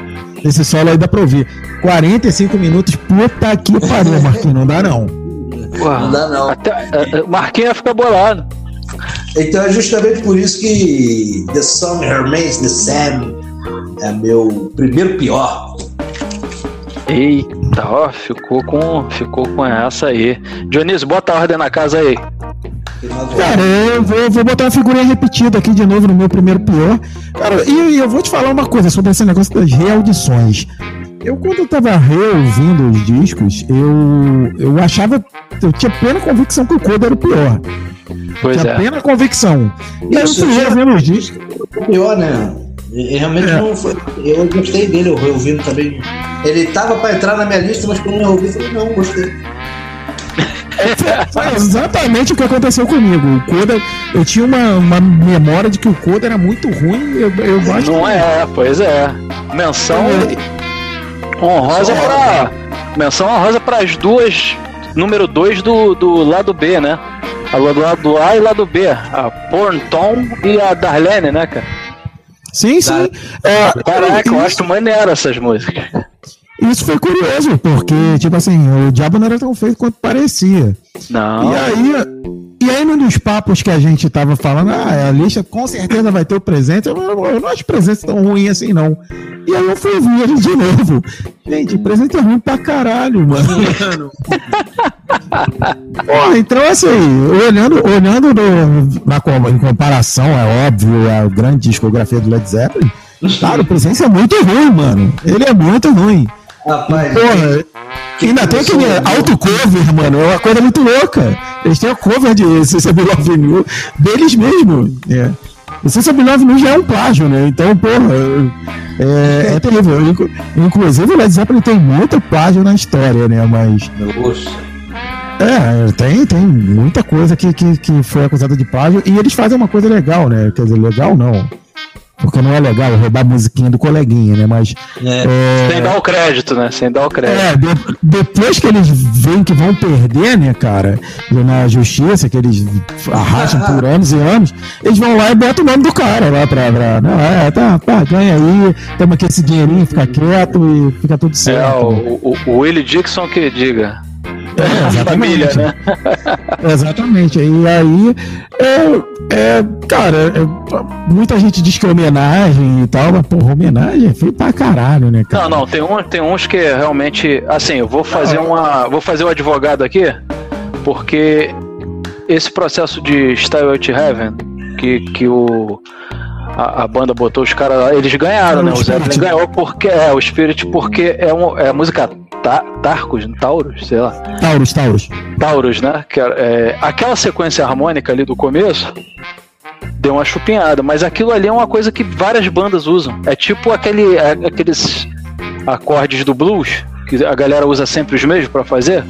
desse solo aí dá pra ouvir. 45 minutos, puta que pariu, Marquinhos, não dá não. Porra, Não dá, não. Até, é, é, Marquinhos ia ficar bolado. Então é justamente por isso que The Song Remains the Same é meu primeiro pior. Eita, ó, ficou com, ficou com essa aí. Dionísio, bota a ordem na casa aí. Cara, eu vou, vou botar uma figurinha repetida aqui de novo no meu primeiro pior. Cara, e, e eu vou te falar uma coisa sobre esse negócio das reaudições. Eu, quando eu tava reouvindo os discos, eu, eu achava. Eu tinha plena convicção que o Coda era o pior. Pois tinha é. plena convicção. E aí eu fui já- reouvindo os discos. O pior, né? Realmente É. não foi. Eu gostei dele, eu ouvindo também. Ele tava pra entrar na minha lista, mas quando eu ouvi, eu falei, não, gostei. Foi exatamente o que aconteceu comigo. O Coda, eu tinha uma, uma memória de que o Coda era muito ruim. Eu, eu acho Não que- é, pois é. Menção honrosa pra. Menção honrosa para as duas. Número 2 do, do lado B, né? A do lado A e lado B. A Porn Tom e a Darlene, né, cara? Sim, sim. É, Caraca, eu acho maneiro essas músicas. Isso foi curioso, porque, tipo assim, o diabo não era tão feio quanto parecia. Não. E aí, e aí, num dos papos que a gente tava falando, ah, a lista com certeza vai ter o presente. Eu, eu, eu não acho presente tão ruim assim, não. E aí eu fui ver ele de novo. Gente, presente é ruim pra caralho, mano. Pô, então assim, olhando, olhando no- na, em comparação, é óbvio, a grande discografia do Led Zeppelin, cara, o presente é muito ruim, mano. Ele é muito ruim. Rapaz, Porra, ainda tem aquele auto-cover, mano, é uma coisa muito louca. Eles têm a cover de Cissa Love New deles mesmo. É. O Cissa Love New já é um plágio, né? Então, porra, é, é terrível. Inclu- Inclusive, o Led Zeppelin tem muito plágio na história, né? Mas, Nossa. é, tem, tem muita coisa que, que, que foi acusada de plágio. E eles fazem uma coisa legal, né? Quer dizer, legal não. Porque não é legal roubar a musiquinha do coleguinha, né? Mas. É. é, Sem dar o crédito, né? Sem dar o crédito. é, de- depois que eles veem que vão perder, né, cara, na justiça, que eles arrastam por anos e anos, eles vão lá e botam o nome do cara lá pra. pra não, é, tá, pá, ganha aí, toma aqui esse dinheirinho, fica quieto e fica tudo É, certo. o, o, o Willie Dixon que diga. É, A família, né? Exatamente. E aí, é, é, cara, é, muita gente diz que é homenagem e tal, mas, porra, homenagem é feio pra caralho, né, cara? Não, não, tem, um, tem uns que realmente. Assim, eu vou fazer uma. Vou fazer o advogado aqui, porque esse processo de Style to Heaven, que, que o. A, a banda botou os caras lá, eles ganharam, né? O. Zeppelin ganhou porque. É, o Spirit, porque é, um, é a música Ta, Tarcos, Taurus, sei lá. Taurus, Taurus. Taurus, né? Que é, aquela sequência harmônica ali do começo deu uma chupinhada, mas aquilo ali é uma coisa que várias bandas usam. É tipo aquele, é, aqueles acordes do blues que a galera usa sempre os mesmos pra fazer.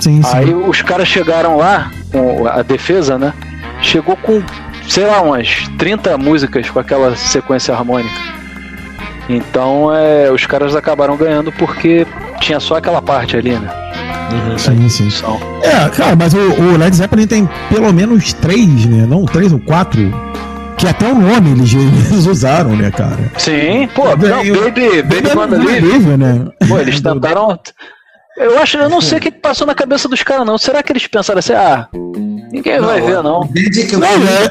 Sim, sim. Aí os caras chegaram lá com a defesa, né? Chegou com, sei lá, umas 30 músicas com aquela sequência harmônica. Então é, os caras acabaram ganhando porque tinha só aquela parte ali, né? sim, sim. São- É, cara, mas o, o Led Zeppelin tem pelo menos três, né? Não, três ou quatro. Que até o nome eles, eles usaram, né, cara? Sim, pô, não, Bem, eu- Baby, Baby Banda um Livre. livre, né? Pô, eles tentaram. Eu acho, eu não sei o que passou na cabeça dos caras, não. Será que eles pensaram assim, ah, ninguém vai ver, não? Desde que eu Não, fui- é,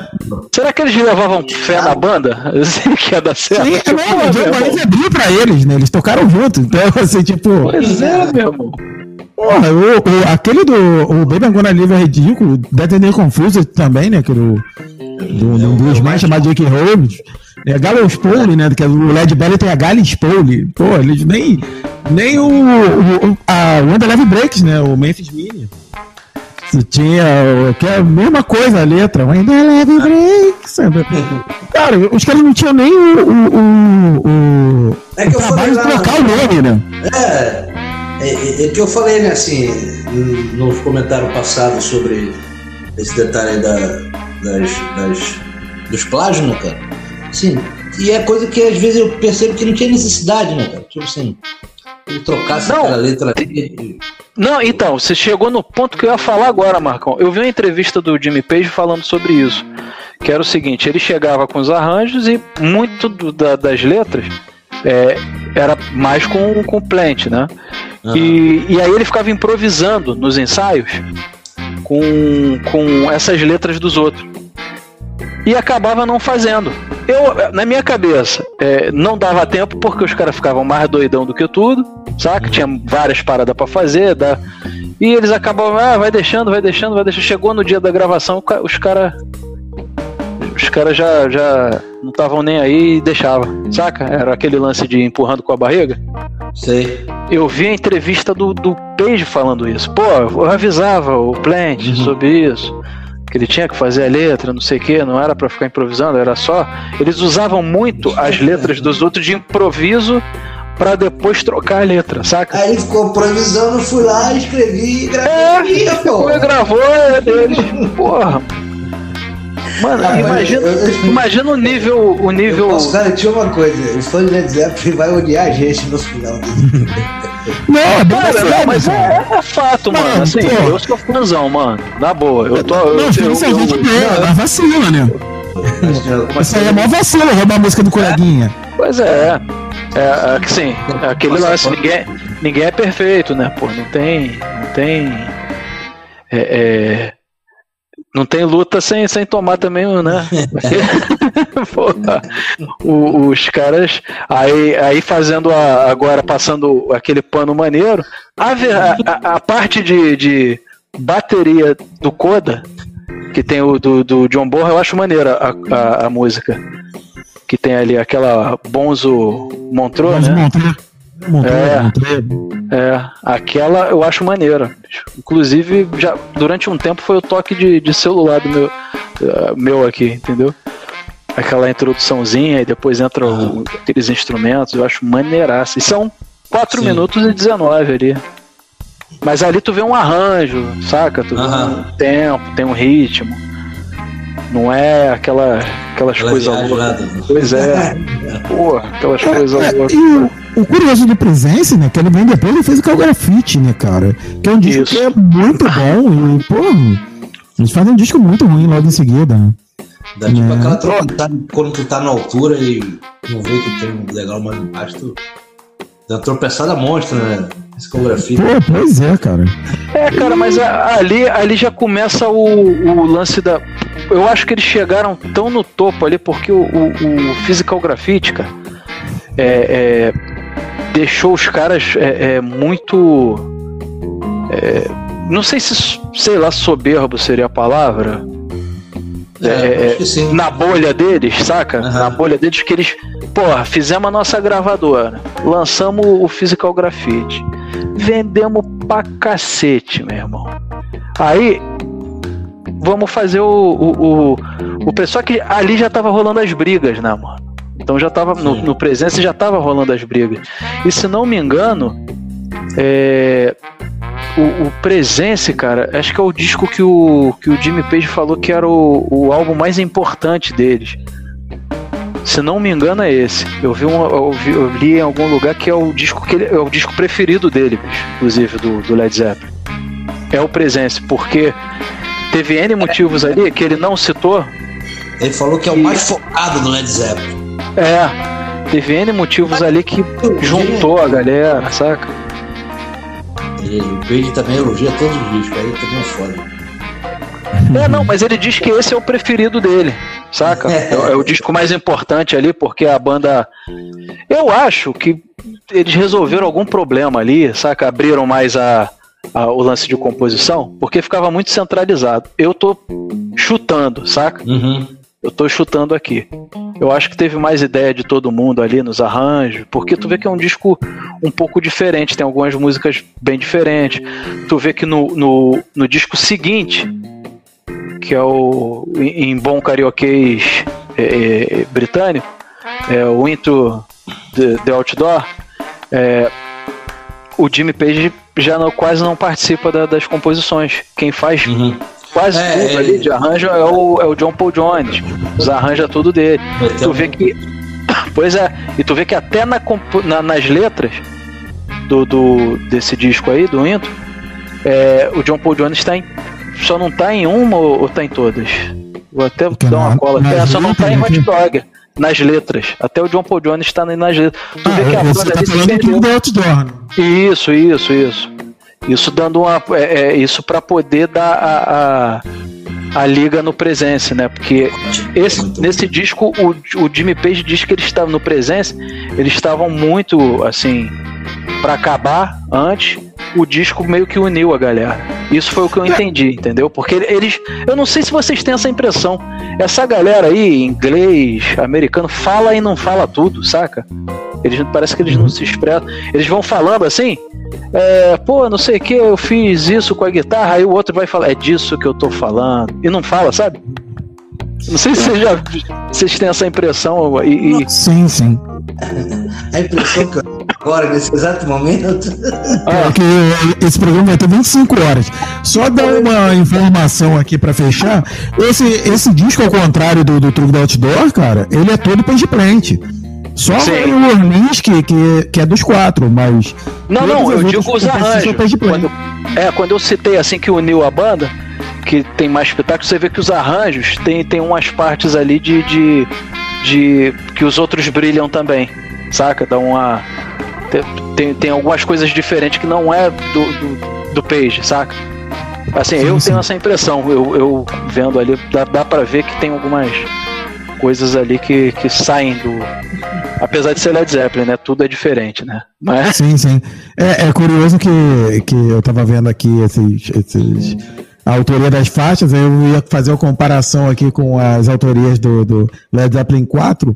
Será que eles levavam fé na banda? Assim, que ia dar certo? sim, Tipo, não, o John abriu pra eles, né? Eles tocaram junto. Então, assim, tipo, Pois é, meu irmão. porra, o, o- aquele do o Baby I'm Gonna Live é ridículo. Dead and Confused também, né? Que do, do, do bluesman chamado Jake Holmes. É Gallows Pole, né? Que é o Led Belly tem a Gallows Pole. Pô, eles nem. Nem o, o, a Wanda Leve Breaks, né? O Memphis Mini. Se tinha. o- Que é a mesma coisa a letra. Wanda Leve Breaks. Cara, os caras não tinham nem o. o, o, É que eu o trabalho falei de trocar o nome, né? É, é, é que eu falei, né, assim, nos comentários passados sobre esse detalhe aí da, das, das, dos plágios, né, cara? Sim, e é coisa que às vezes eu percebo que não tinha necessidade, né, cara? Tipo assim, ele trocasse Não. aquela letra. Não, então, você chegou no ponto que eu ia falar agora, Marcão. Eu vi uma entrevista do Jimmy Page falando sobre isso. Que era o seguinte, ele chegava com os arranjos e muito do- da- das letras é, era mais com, com plant, né? E, e aí ele ficava improvisando nos ensaios com, com essas letras dos outros. E acabava não fazendo. Eu, na minha cabeça, é, não dava tempo porque os caras ficavam mais doidão do que tudo, saca? Tinha várias paradas pra fazer, dá- E eles acabam, ah, vai deixando, vai deixando, vai deixando. Chegou no dia da gravação, os caras. Os caras já, já não estavam nem aí e deixavam, saca? Era aquele lance de empurrando com a barriga. Sei. Eu vi a entrevista do, do Page falando isso. Pô, eu avisava o Plant Uhum. sobre isso. Que ele tinha que fazer a letra, não sei o que, não era pra ficar improvisando, era só. Eles usavam muito as letras dos outros de improviso pra depois trocar a letra, saca? Aí ficou improvisando, fui lá, escrevi e gravei. É, pô. Foi, gravou é deles. Porra. Mano, Ah, imagina, eu- eu- imagina o nível. O Eu nível. posso garantir uma coisa: o fã de Led Zeppelin vai odiar a gente no final desse Não, é bem Cara, não, mas cara. é, é fato, Não, mano. Assim, pô. eu sou fãzão, mano. Na boa. Eu tô. Eu, Não, eu, filho, isso é eu- gente boa, mas vacila, né? Isso aí é mó vacila, roubar a música do coleguinha. Pois é. É, é que sim, é aquele lance, ninguém, ninguém é perfeito, né? Pô, não tem. Não tem. é, é, não tem luta sem, sem tomar também, né? Porra, o- os caras aí, aí fazendo a- agora passando aquele pano maneiro, a, a, a- parte de, de bateria do Coda, que tem o do, do John Borra, eu acho maneira a, a, a música. Que tem ali aquela Bonzo Montreux, Vamos né? montar. É. É, aquela eu acho maneira. Inclusive, já durante um tempo foi o toque de, de celular do meu, eh, meu aqui, entendeu? Aquela introduçãozinha e depois entra o- aqueles instrumentos, eu acho maneiraça. E são 4 Sim. minutos e 19 ali. Mas ali tu vê um arranjo, saca? Tu vê Aham. um tempo, tem um ritmo. Não é aquela, aquelas Aquela coisas loucas. Pois é, pô, aquelas coisas loucas. O, curioso do Presence, né? Que ele vem depois, ele fez o Calgrafite, né, cara? Que é um disco Isso. que é muito bom. E, pô, eles fazem um disco muito ruim logo em seguida. né? Dá tipo É. aquela tropeçada quando tu tá na altura e não vê que tem um legal mais embaixo, tu dá uma tropeçada monstra, né? Discografia. Pô, pois é, cara. É, cara, mas a- ali, ali já começa o, o lance da. Eu acho que eles chegaram tão no topo ali, porque o, o, o Physical Graffiti, cara, é, é, deixou os caras é, é, muito. é, não sei se, sei lá, soberbo seria a palavra. É, acho que sim. na bolha deles, saca? Aham. Na bolha deles que eles, porra, fizemos a nossa gravadora, lançamos o Physical Graffiti, vendemos pra cacete, meu irmão. Aí, vamos fazer o, o, o, o pessoal que ali já tava rolando as brigas, né, mano? Então já tava no, no presença já tava rolando as brigas. E se não me engano, é, o, o Presence, cara, acho que é o disco que o, que o Jimmy Page falou que era o, o álbum mais importante deles. Se não me engano, é esse. Eu vi, um, eu, vi- eu li em algum lugar que é o disco que ele, é o disco preferido dele, inclusive, do, do Led Zeppelin. É o Presence, porque teve N motivos ali que ele não citou. Ele falou que é o mais focado do Led Zeppelin. É, teve N motivos ali que juntou a galera, saca? Ele, o Page também elogia todos os discos, aí também é foda. É, não, mas ele diz que esse é o preferido dele, saca? É, é o disco mais importante ali, porque a banda. Eu acho que eles resolveram algum problema ali, saca? Abriram mais a, a- o lance de composição, porque ficava muito centralizado. Eu tô chutando, saca? Uhum. Eu tô chutando aqui. Eu acho que teve mais ideia de todo mundo ali nos arranjos, porque tu vê que é um disco um pouco diferente, tem algumas músicas bem diferentes. Tu vê que no, no, no disco seguinte, que é o em bom carioquês é, é, britânico, é o Into the, the Outdoor, é, o Jimmy Page já não- quase não participa da- das composições. Quem faz Uhum. Quase É, tudo é. ali de arranjo é o, é o John Paul Jones. Os arranja tudo dele. Tu vê que. Pois é, e tu vê que até na, na- nas letras do, do- desse disco aí, do Intro, é, o John Paul Jones tá em, só não tá em uma ou, ou tá em todas? Vou até Porque dar uma na- cola. nas É, só não tá em letras, Hot Dog. Nas letras. Até o John Paul Jones tá nas letras. Tu vê que a Ah, banda tá ali se falando do Outdoor, né? Isso, isso, isso. Isso dando uma. É, é, isso para poder dar a, a, a liga no presença, né? Porque esse, nesse disco, o, o Jimmy Page diz que eles estavam no presença, eles estavam muito assim para acabar antes o disco meio que uniu a galera. Isso foi o que eu entendi, entendeu? Porque eles. Eu não sei se vocês têm essa impressão. Essa galera aí, inglês, americano, fala e não fala tudo, saca? Eles parece que eles não se expressam. Eles vão falando assim. É, pô, não sei o que, eu fiz isso com a guitarra, aí o outro vai falar, é disso que eu tô falando. E não fala, sabe? Não sei se vocês já vocês têm essa impressão e, e- Sim, sim. A impressão que eu agora, nesse exato momento. É que esse programa vai ter 25 horas. Só dar uma informação aqui pra fechar. Esse, esse disco, ao contrário do, do Truque do Outdoor, cara, ele é todo page plant. Só Sim. o Orleans que, que, que é dos quatro, mas. Não, não, eu digo os arranjos. Quando, é, quando eu citei assim que uniu a banda, que tem mais espetáculo, você vê que os arranjos tem, tem umas partes ali de, de, de que os outros brilham também, saca? Dá uma. Tem, tem, algumas coisas diferentes que não é do, do, do Page, saca? Assim, Sim, eu sim. tenho essa impressão, eu, eu vendo ali, dá, dá pra ver que tem algumas coisas ali que, que saem do. Apesar de ser Led Zeppelin, né? Tudo é diferente, né? Mas. Sim, sim. É, é curioso que, que eu tava vendo aqui esses, esses- a autoria das faixas, eu ia fazer uma comparação aqui com as autorias do, do Led Zeppelin 4,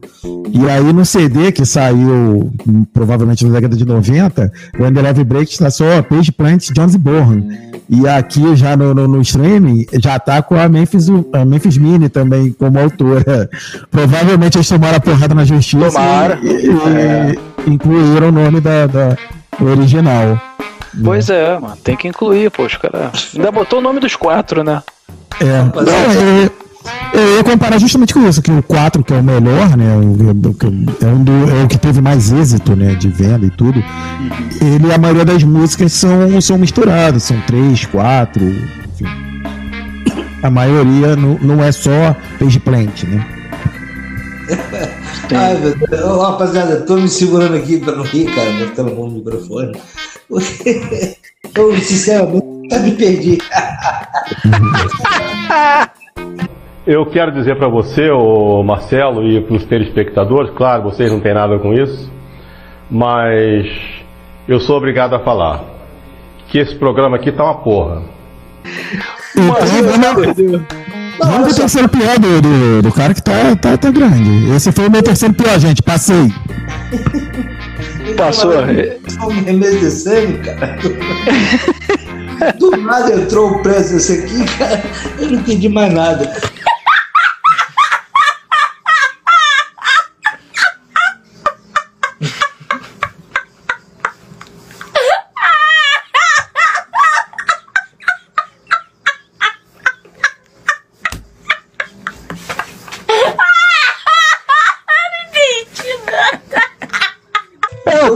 e aí no CD que saiu hum, provavelmente na década de 90, o Under Love Break está só Page Plant Jones e Bohan. E aqui já no, no, no streaming já tá com a Memphis, a Memphis Mini também como autora. Provavelmente eles tomaram a porrada na justiça Tomaram. e, e- e incluíram o nome da, da original. Pois é, mano, tem que incluir, pô, os caras. Ainda botou o nome dos quatro, né? É, não, eu, eu ia comparar justamente com isso, que o 4, que é o melhor, né? o- o que- É, um do- é o que teve mais êxito, né? De venda e tudo. Ele, a maioria das músicas são, são misturadas, são três, quatro, enfim. A maioria não, não é só page plant, né? Ai, meu Deus. Ô, rapaziada, eu tô me segurando aqui pra não rir, cara, botando a mão no microfone. Eu, sinceramente, me perdi. Eu quero dizer para você, o Marcelo, e para os telespectadores, claro, vocês não têm nada com isso, mas eu sou obrigado a falar que esse programa aqui tá uma porra. Vamos pro terceiro pior do, do, do cara que tá, tá, tá grande. Esse foi o meu terceiro pior, gente. Passei. Passou. Só me remedecendo, cara. Do nada entrou o preço desse aqui, cara. Eu não entendi mais nada.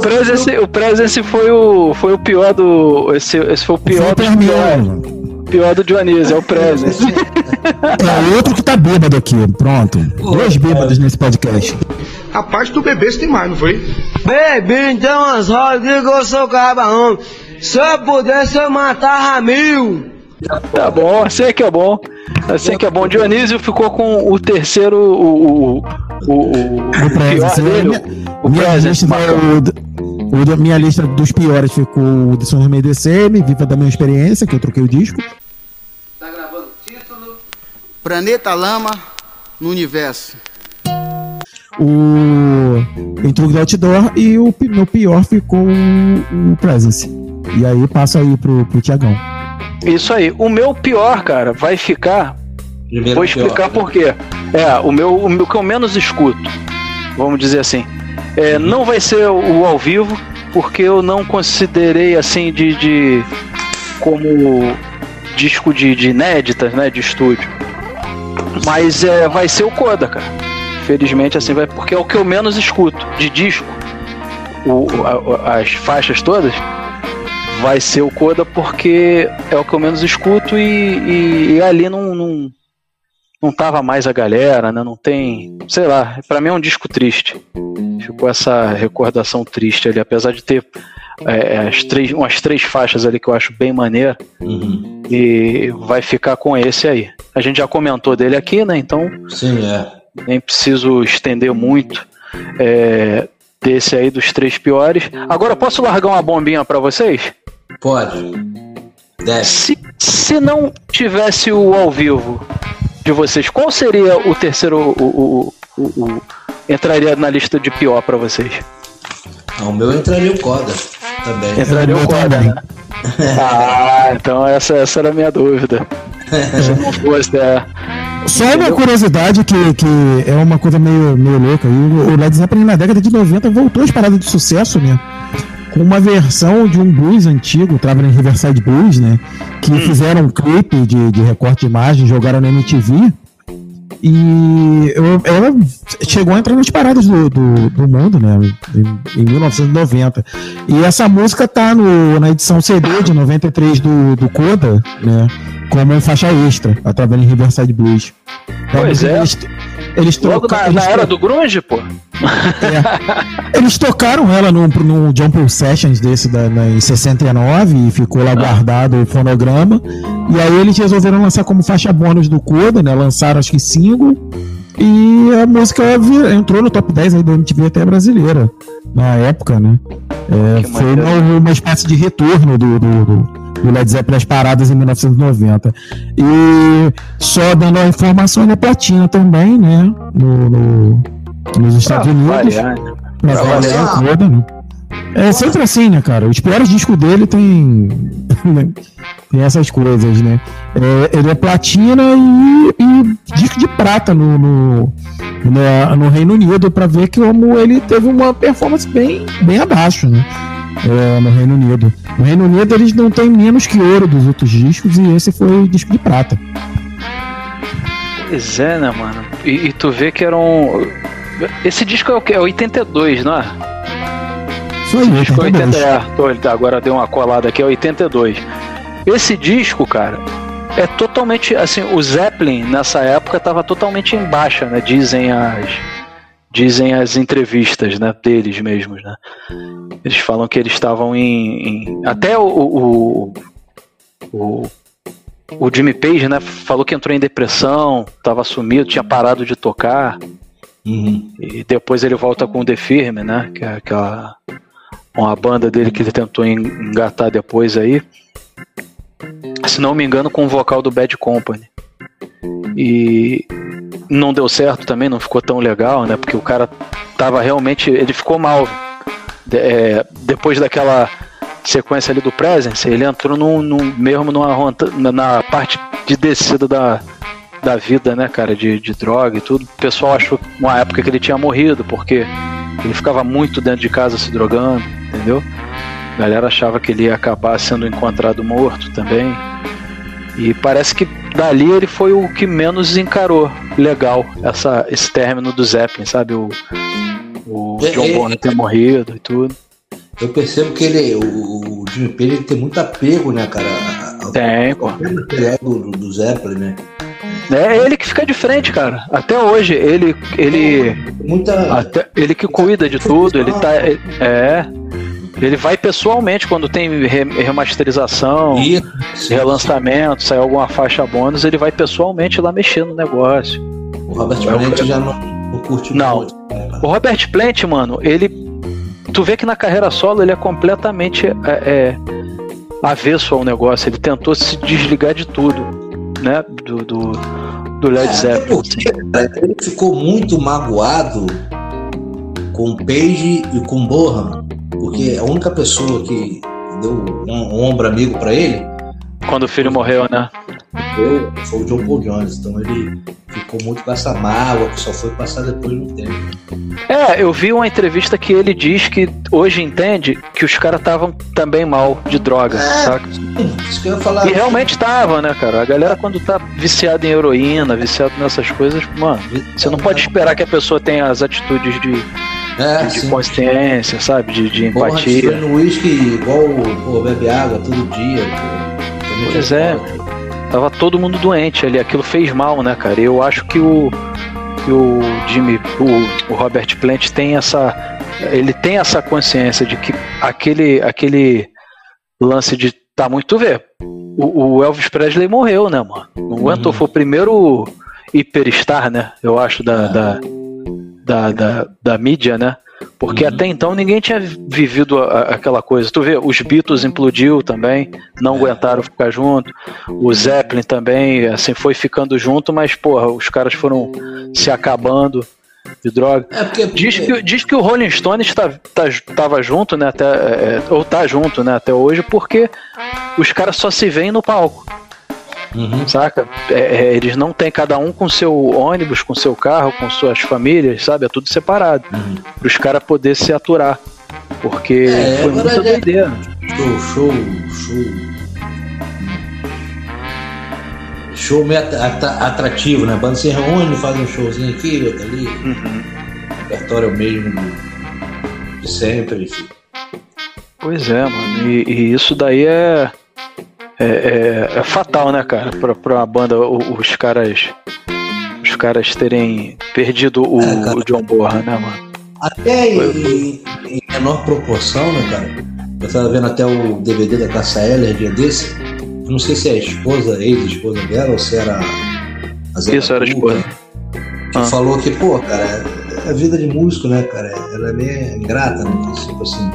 Presence, o Presence foi o, foi o pior do. Esse, esse foi o pior Foi mim, piores. Pior do Dionísio, é o Presence. É outro que tá bêbado aqui. Pronto. Dois bêbados nesse podcast. Rapaz, tu bebeste demais, não foi? Bebi, então umas rodas, digo eu sou cabarrão. Se eu pudesse, eu matava mil. Tá bom, assim que é bom. Assim que é bom. Dionísio ficou com o terceiro. O, o, o, o, o pior Presence. dele. Minha, O minha Presence, lista, Marcão. o, o da minha lista dos piores ficou o de Sons Meio DCM, Viva da minha experiência, que eu troquei o disco. Planeta Lama no universo. O Intrugue do Outdoor e o meu pior ficou o, o Presence. E aí passa aí pro, pro Tiagão. Isso aí. O meu pior, cara, vai ficar. Primeiro Vou pior. explicar por quê. É, o meu, o meu que eu menos escuto, vamos dizer assim. É, não vai ser o ao vivo, porque eu não considerei assim de. de como disco de, de inéditas, né? De estúdio. Mas é, vai ser o Coda, cara. Felizmente, assim, vai, porque é o que eu menos escuto de disco. O, a- as faixas todas vai ser o Coda porque é o que eu menos escuto e, e- e ali não, não, não tava mais a galera, né? Não tem. Sei lá, pra mim é um disco triste. Ficou essa recordação triste ali, apesar de ter é, as três, umas três faixas ali que eu acho bem maneiro. Uhum. E vai ficar com esse aí. A gente já comentou dele aqui, né? Então Sim, é. nem preciso estender muito. É, desse aí dos três piores. Agora posso largar uma bombinha pra vocês? Pode. Deve. Se, se não tivesse o ao vivo de vocês, qual seria o terceiro. O, o, o, o- entraria na lista de pior pra vocês? Ah, o meu entraria o Coda também. Entraria o Coda, né? Ah, então essa, essa era a minha dúvida. Se não fosse, é. Só uma curiosidade que, que é uma coisa meio, meio louca. E o o Led Zeppelin na década de 90 voltou às paradas de sucesso, né? Com uma versão de um blues antigo, Traveling Riverside Blues, né? Que fizeram um clipe de, de recorte de imagem, jogaram na MTV. E eu- ela chegou a entrar nas paradas do, do, do mundo, né? Em, em 1990. E essa música tá no, na edição CD de 93 do, do Coda, né? Como faixa extra, a Traveling Riverside Blues. Pois é. Eles, eles Logo troca- na, eles na era do Grunge, pô. eles tocaram ela num, num Jump Sessions desse da, na- em 69 e ficou lá guardado o fonograma. E aí eles resolveram lançar como faixa bônus do Coda, né? Lançaram acho que single. E a música entrou no top 10 aí do MTV até brasileira, na época, né? É, foi uma, uma espécie de retorno do, do, do- do Led Zeppelin às paradas em 1990. E só dando a informação, ele é platina também, né? No, no- nos Estados Pra Unidos. variar, né? Pra variar variar. toda, né? É sempre assim, né, cara? Os piores discos dele tem, tem essas coisas, né? É, ele é platina e, e disco de prata no, no, no, no Reino Unido, pra ver que como ele teve uma performance bem, bem abaixo, né? É, no Reino Unido. No Reino Unido eles não têm menos que ouro dos outros discos e esse foi disco de prata. Pois é, né, mano? E, e tu vê que era um. Esse disco é o quê? É 82, não é? Isso aí, Esse disco é 82. 80, é, tô, tá- agora deu uma colada aqui, é 82. Esse disco, cara, é totalmente. Assim, o Zeppelin nessa época tava totalmente em baixa, né? Dizem as. Dizem as entrevistas, né? Deles mesmos, né? Eles falam que eles estavam em. em- até o, o, o, o Jimmy Page, né? Falou que entrou em depressão, tava sumido, tinha parado de tocar. E depois ele volta com o The Firme, né? Que é aquela. Uma banda dele que ele tentou en- engatar depois aí. Se não me engano, com o vocal do Bad Company. E não deu certo também, não ficou tão legal, né? Porque o cara tava realmente. Ele ficou mal. É, depois daquela sequência ali do Presence, ele entrou num, num- mesmo numa, na parte de descida da, da vida, né, cara, de, de droga e tudo. O pessoal achou uma época que ele tinha morrido, porque ele ficava muito dentro de casa se drogando, entendeu? A galera achava que ele ia acabar sendo encontrado morto também. E parece que dali ele foi o que menos encarou legal essa, esse término do Zeppelin, sabe? O, o É, John é, Bonham ter morrido e tudo. Eu percebo que ele, o, o Jimmy Page ele tem muito apego, né, cara? a- a- Tem, pô. ao do, do, do Zeppelin, né? É ele que fica de frente, cara. Até hoje, ele. ele Muita. até- ele que cuida de tudo, ele tá. É. Ele vai pessoalmente quando tem re- remasterização, relançamento, sai alguma faixa bônus, ele vai pessoalmente lá mexer no negócio. O Robert Plant já não, não curte Não. muito. O Robert Plant, mano, ele. Tu vê que na carreira solo ele é completamente é, é, avesso ao negócio. Ele tentou se desligar de tudo, né? Do, do, do Led É, Zeppelin. ele ficou muito magoado com o Page e com Bohan, porque a única pessoa que deu um, ombro amigo pra ele Quando o filho morreu, né? foi, foi o John Paul Jones. Então ele ficou muito com essa mágoa que só foi passar depois de um tempo. É, eu vi uma entrevista que ele diz que hoje entende que os caras estavam também mal de droga, saca? Isso que eu ia falar. E realmente estavam, né, cara? A galera quando tá viciada em heroína, viciada nessas coisas, mano, você não pode esperar que a pessoa tenha as atitudes de, É, de sim. consciência, sabe? De, de Porra, empatia. no uísque igual pô, bebe água todo dia. Pô. Pois é, pode. tava todo mundo doente ali, aquilo fez mal, né, cara? Eu acho que o, que o Jimmy, o, o Robert Plant tem essa, ele tem essa consciência de que aquele, aquele lance de tá muito, tu vê, o, o Elvis Presley morreu, né, mano? Não aguentou, foi o primeiro hiperstar, né? Eu acho da, da, da, da, da mídia, né? Porque até então ninguém tinha vivido a- aquela coisa. Tu vê, os Beatles implodiu também, não aguentaram ficar junto. O Zeppelin também, assim, foi ficando junto, mas, porra, os caras foram se acabando de droga. É porque. Diz que, diz que o Rolling Stones tá, tá, tava junto, né, até, é, ou tá junto, né, até hoje, porque os caras só se veem no palco. Saca? É, é, eles não têm cada um com seu ônibus, com seu carro, com suas famílias, sabe? É tudo separado. Para os caras poderem se aturar. Porque É, foi muita é- doideira. Show, show, show. Show meio at- at- atrativo, né? A banda se reúne, faz um showzinho aqui, outro ali. O repertório é o mesmo de, de sempre. enfim. Pois é, mano. E, e isso daí é, é, é- é fatal, né, cara? Pra, pra uma banda, os caras. Os caras terem perdido o, É, o John Borra, né, mano? Até em, em menor proporção, né, cara? Eu tava vendo até o DVD da Cassa Eller dia desse. Eu não sei se é a esposa, ex-esposa dela, ou se era a Zé Isso, era a esposa. Que Ah. falou que, pô, cara, é a vida de músico, né, cara? Ela é meio ingrata, né? Tipo assim.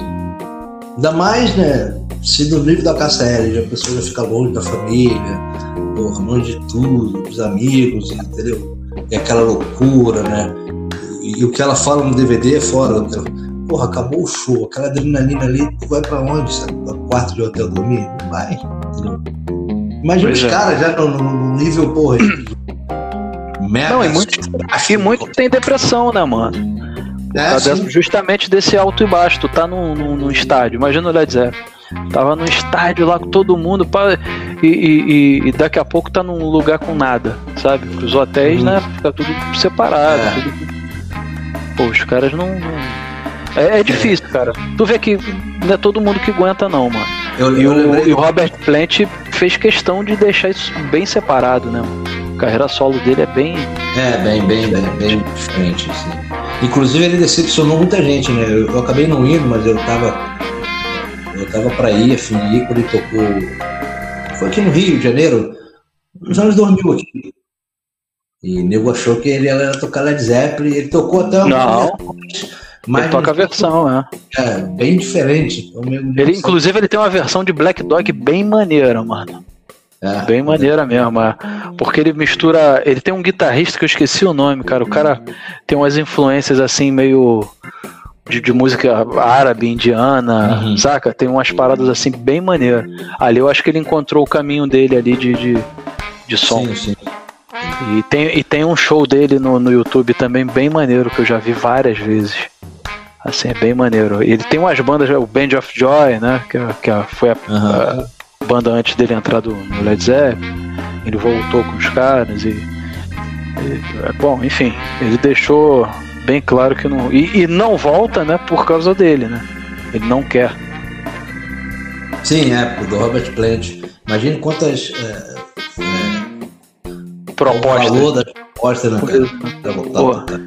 Ainda mais, né? Se do livro da Eller, a pessoa já fica longe da família, porra, longe de tudo, dos amigos, entendeu? E aquela loucura, né? E, e o que ela fala no DVD é fora. Porra, acabou o show, aquela adrenalina ali, tu vai pra onde, sabe? Pra quarto de hotel dormir? Não vai, entendeu? Imagina Pois os é. caras já no, no- no nível, porra. Mega Não, e muito, e muito tem depressão, né, mano? É, dessa- justamente desse alto e baixo. Tu tá num, num, num estádio, imagina o Led Zeppelin. Tava num estádio lá com todo mundo pá, e, e- e- daqui a pouco tá num lugar com nada, sabe? Os hotéis, né? Fica tudo separado. É. tudo- Pô, os caras não. É, é difícil, cara. Tu vê que não é todo mundo que aguenta, não, mano. Eu, E o, lembrei- e o Robert Plant fez questão de deixar isso bem separado, né? A carreira solo dele é bem. É, bem, bem, bem, bem diferente, assim. Inclusive ele decepcionou muita gente, né? Eu, eu acabei não indo, mas eu tava. Eu tava pra ir, a fim de ir quando ele tocou. Foi aqui no Rio de Janeiro, nos anos 2000 aqui. E o nego achou que ele ia tocar Led Zeppelin, ele tocou até uma Não. mas ele toca a versão, né? É, bem diferente. Então, Ele, inclusive, ele tem uma versão de Black Dog bem maneira, mano. É. Bem maneira mesmo, é. porque ele mistura. Ele tem um guitarrista que eu esqueci o nome, cara. O cara tem umas influências assim, meio. De, de música árabe, indiana, Uhum. saca? Tem umas paradas assim bem maneiras. Ali eu acho que ele encontrou o caminho dele ali de, de, de som. Sim, sim. E tem, e tem um show dele no, no YouTube também bem maneiro, que eu já vi várias vezes. Assim, é bem maneiro. Ele tem umas bandas, o Band of Joy, né? Que, que foi a, Aham. a banda antes dele entrar do, no Led Zeppelin. Ele voltou com os caras e, e- é bom, enfim, ele deixou bem claro que não. E, e não volta, né? Por causa dele, né? Ele não quer. Sim, é, do Robert Plant. Imagine quantas. É, é, o Proposta. valor da proposta, né, cara? Voltar tocar.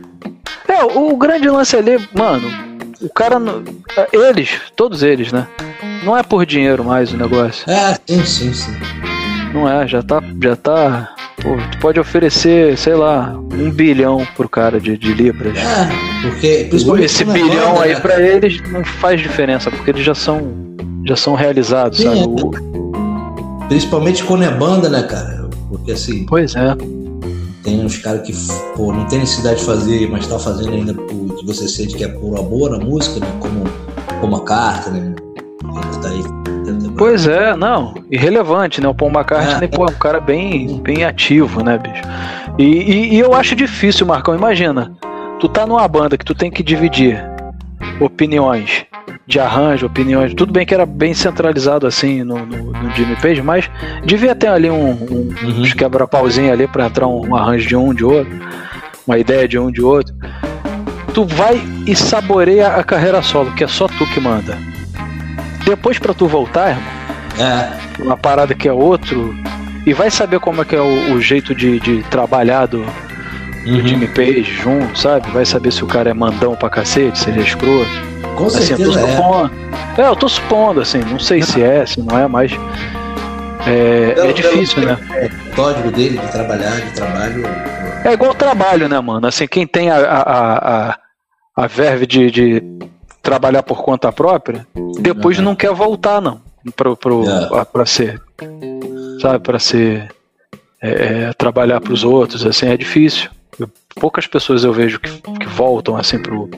É, o, o grande lance ali, mano, o cara. não- Eles, todos eles, né? Não é por dinheiro mais o negócio. É, sim, sim, sim. Não é, já tá. Já tá. Pô, tu pode oferecer, sei lá, um bilhão pro cara de, de libras. É, porque principalmente Esse é bilhão banda, aí né, pra eles não faz diferença, porque eles já são. Já são realizados, Sim, sabe? é. O- Principalmente quando é banda, né, cara? Porque assim, Pois é. tem uns caras que, pô, não tem necessidade de fazer, mas tá fazendo ainda por, que você sente que é por amor à música, né? Como, como a carta, né? Pois é, não, irrelevante, né? O Paul McCartney, É. pô, é um cara bem, bem ativo, né, bicho? E, e- e eu acho difícil, Marcão, imagina, tu tá numa banda que tu tem que dividir opiniões de arranjo, opiniões, tudo bem que era bem centralizado assim no, no, no Jimmy Page, mas devia ter ali um, um Uhum. uns quebra-pauzinho ali pra entrar um, um arranjo de um, de outro, uma ideia de um, de outro. Tu vai e saboreia a carreira solo, que é só tu que manda. Depois pra tu voltar, irmão, É, uma parada que é outro e vai saber como é que é o, o jeito de, de trabalhar do, do Uhum. Jimmy Page junto, sabe? Vai saber se o cara é mandão pra cacete, se ele é escroto. com Assim, eu tô certeza é. supondo. É, eu tô supondo, assim, não sei se é, se não é, mas é, Pelo- é difícil, pelo- né? O código dele de trabalhar, de trabalho. É igual trabalho, né, mano? Assim, quem tem a, a, a, a- a verve de, de trabalhar por conta própria, depois não quer voltar, não. Pro, pro, É. a- pra ser. Sabe, pra ser. é, é, trabalhar pros outros, assim, é difícil. Eu- poucas pessoas eu vejo que, que voltam, assim, pro.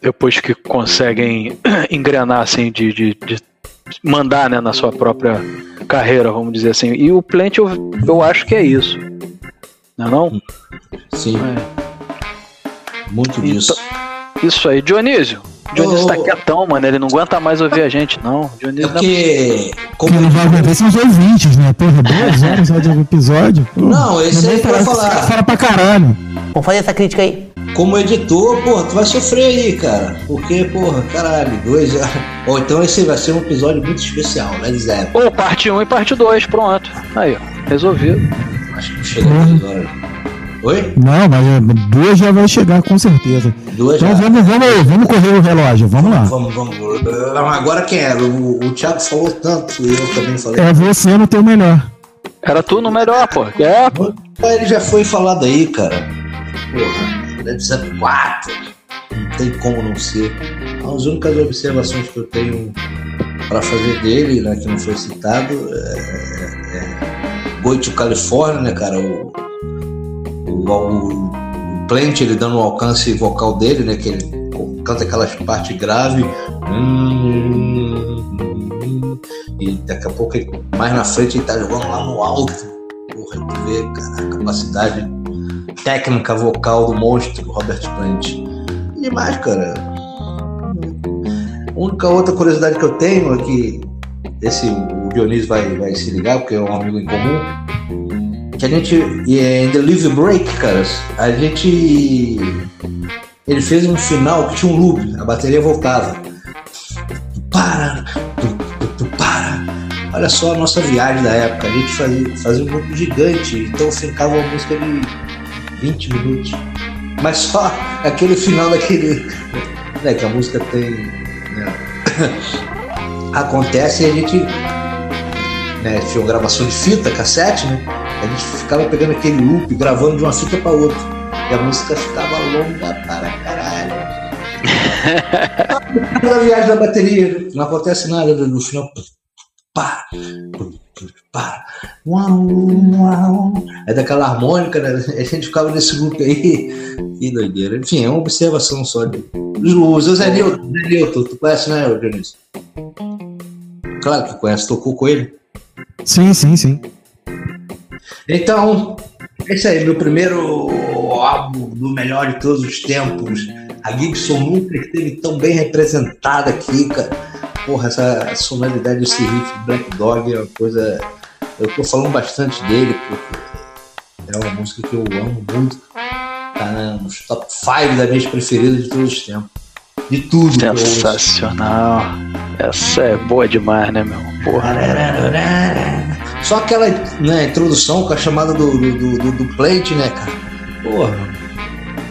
Depois que conseguem engrenar, assim, de, de, de mandar, né, na sua própria carreira, vamos dizer assim. E o Plant eu, eu acho que é isso. Não é não? Sim. Muito Então, disso. Isso aí, Dionísio. Dionísio Ô, tá quietão, mano. Ele não aguenta mais ouvir a gente, não. Dionísio É porque. Quem não vai aguentar são os ouvintes, né? Porra, duas horas já de episódio. Pô, Não, esse aí que falar. Fala pra caralho. Vamos fazer essa crítica aí. Como editor, porra, tu vai sofrer aí, cara. Porque, porra, caralho, dois. Ou então esse vai ser um episódio muito especial, né, Zé? Ou parte 1 e parte 2, pronto. Aí, ó. Resolvido. Acho que chega duas horas. Oi? Não, mas é, duas já vai chegar com certeza. Duas então já. vamos, vamos, vamos correr o relógio, vamos lá. Vamos, vamos. Agora quem é? O, o Thiago falou tanto e eu também falei. É você no teu melhor. Era tu no melhor, pô. É, pô. Ele já foi falado aí, cara. Porra, Led Zeppelin 4. Não tem como não ser. As únicas observações que eu tenho pra fazer dele, né, que não foi citado, é, é Going to California, né, cara? O, o, o, Plant, ele dando o alcance vocal dele, né, que ele canta aquelas partes graves. Hum, e daqui a pouco, mais na frente, ele tá jogando lá no alto. Porra, tu vê, cara, a capacidade técnica vocal do monstro Robert Plant. E demais, cara. A única outra curiosidade que eu tenho é que esse o Dionísio vai, vai se ligar, porque é um amigo em comum. Que a gente. É em The Live Break, caras, a gente. Ele fez um final que tinha um loop, a bateria voltava. Para, para. Olha só a nossa viagem da época. A gente fazia, fazia um loop gigante, então ficava uma música de 20 minutos. Mas só aquele final daquele. Né, que a música tem. né, acontece e a gente. Né, tinha uma gravação de fita, cassete, né? A gente ficava pegando aquele loop, gravando de uma fita para outra. E a música ficava longa para caralho. Na viagem da bateria, não acontece nada no final. Pá, pá, uau, uau. É daquela harmônica, né? A gente ficava nesse loop aí. Que doideira. Enfim, é uma observação só de. O Zé Nilton, Zé tu conhece, né, Dionísio? Claro que conhece, tocou com ele. Sim, sim, sim. Então, esse aí, meu primeiro álbum do melhor de todos os tempos. A Gibson nunca esteve tão bem representada aqui, cara. Porra, essa sonoridade desse riff Black Dog é uma coisa. Eu tô falando bastante dele, porque é uma música que eu amo muito. Tá nos top 5 das minhas preferidas de todos os tempos. De tudo. Sensacional. Essa é boa demais, né, meu? Porra. Só aquela né, introdução com a chamada do, do, do, do, plate, né, cara? Porra.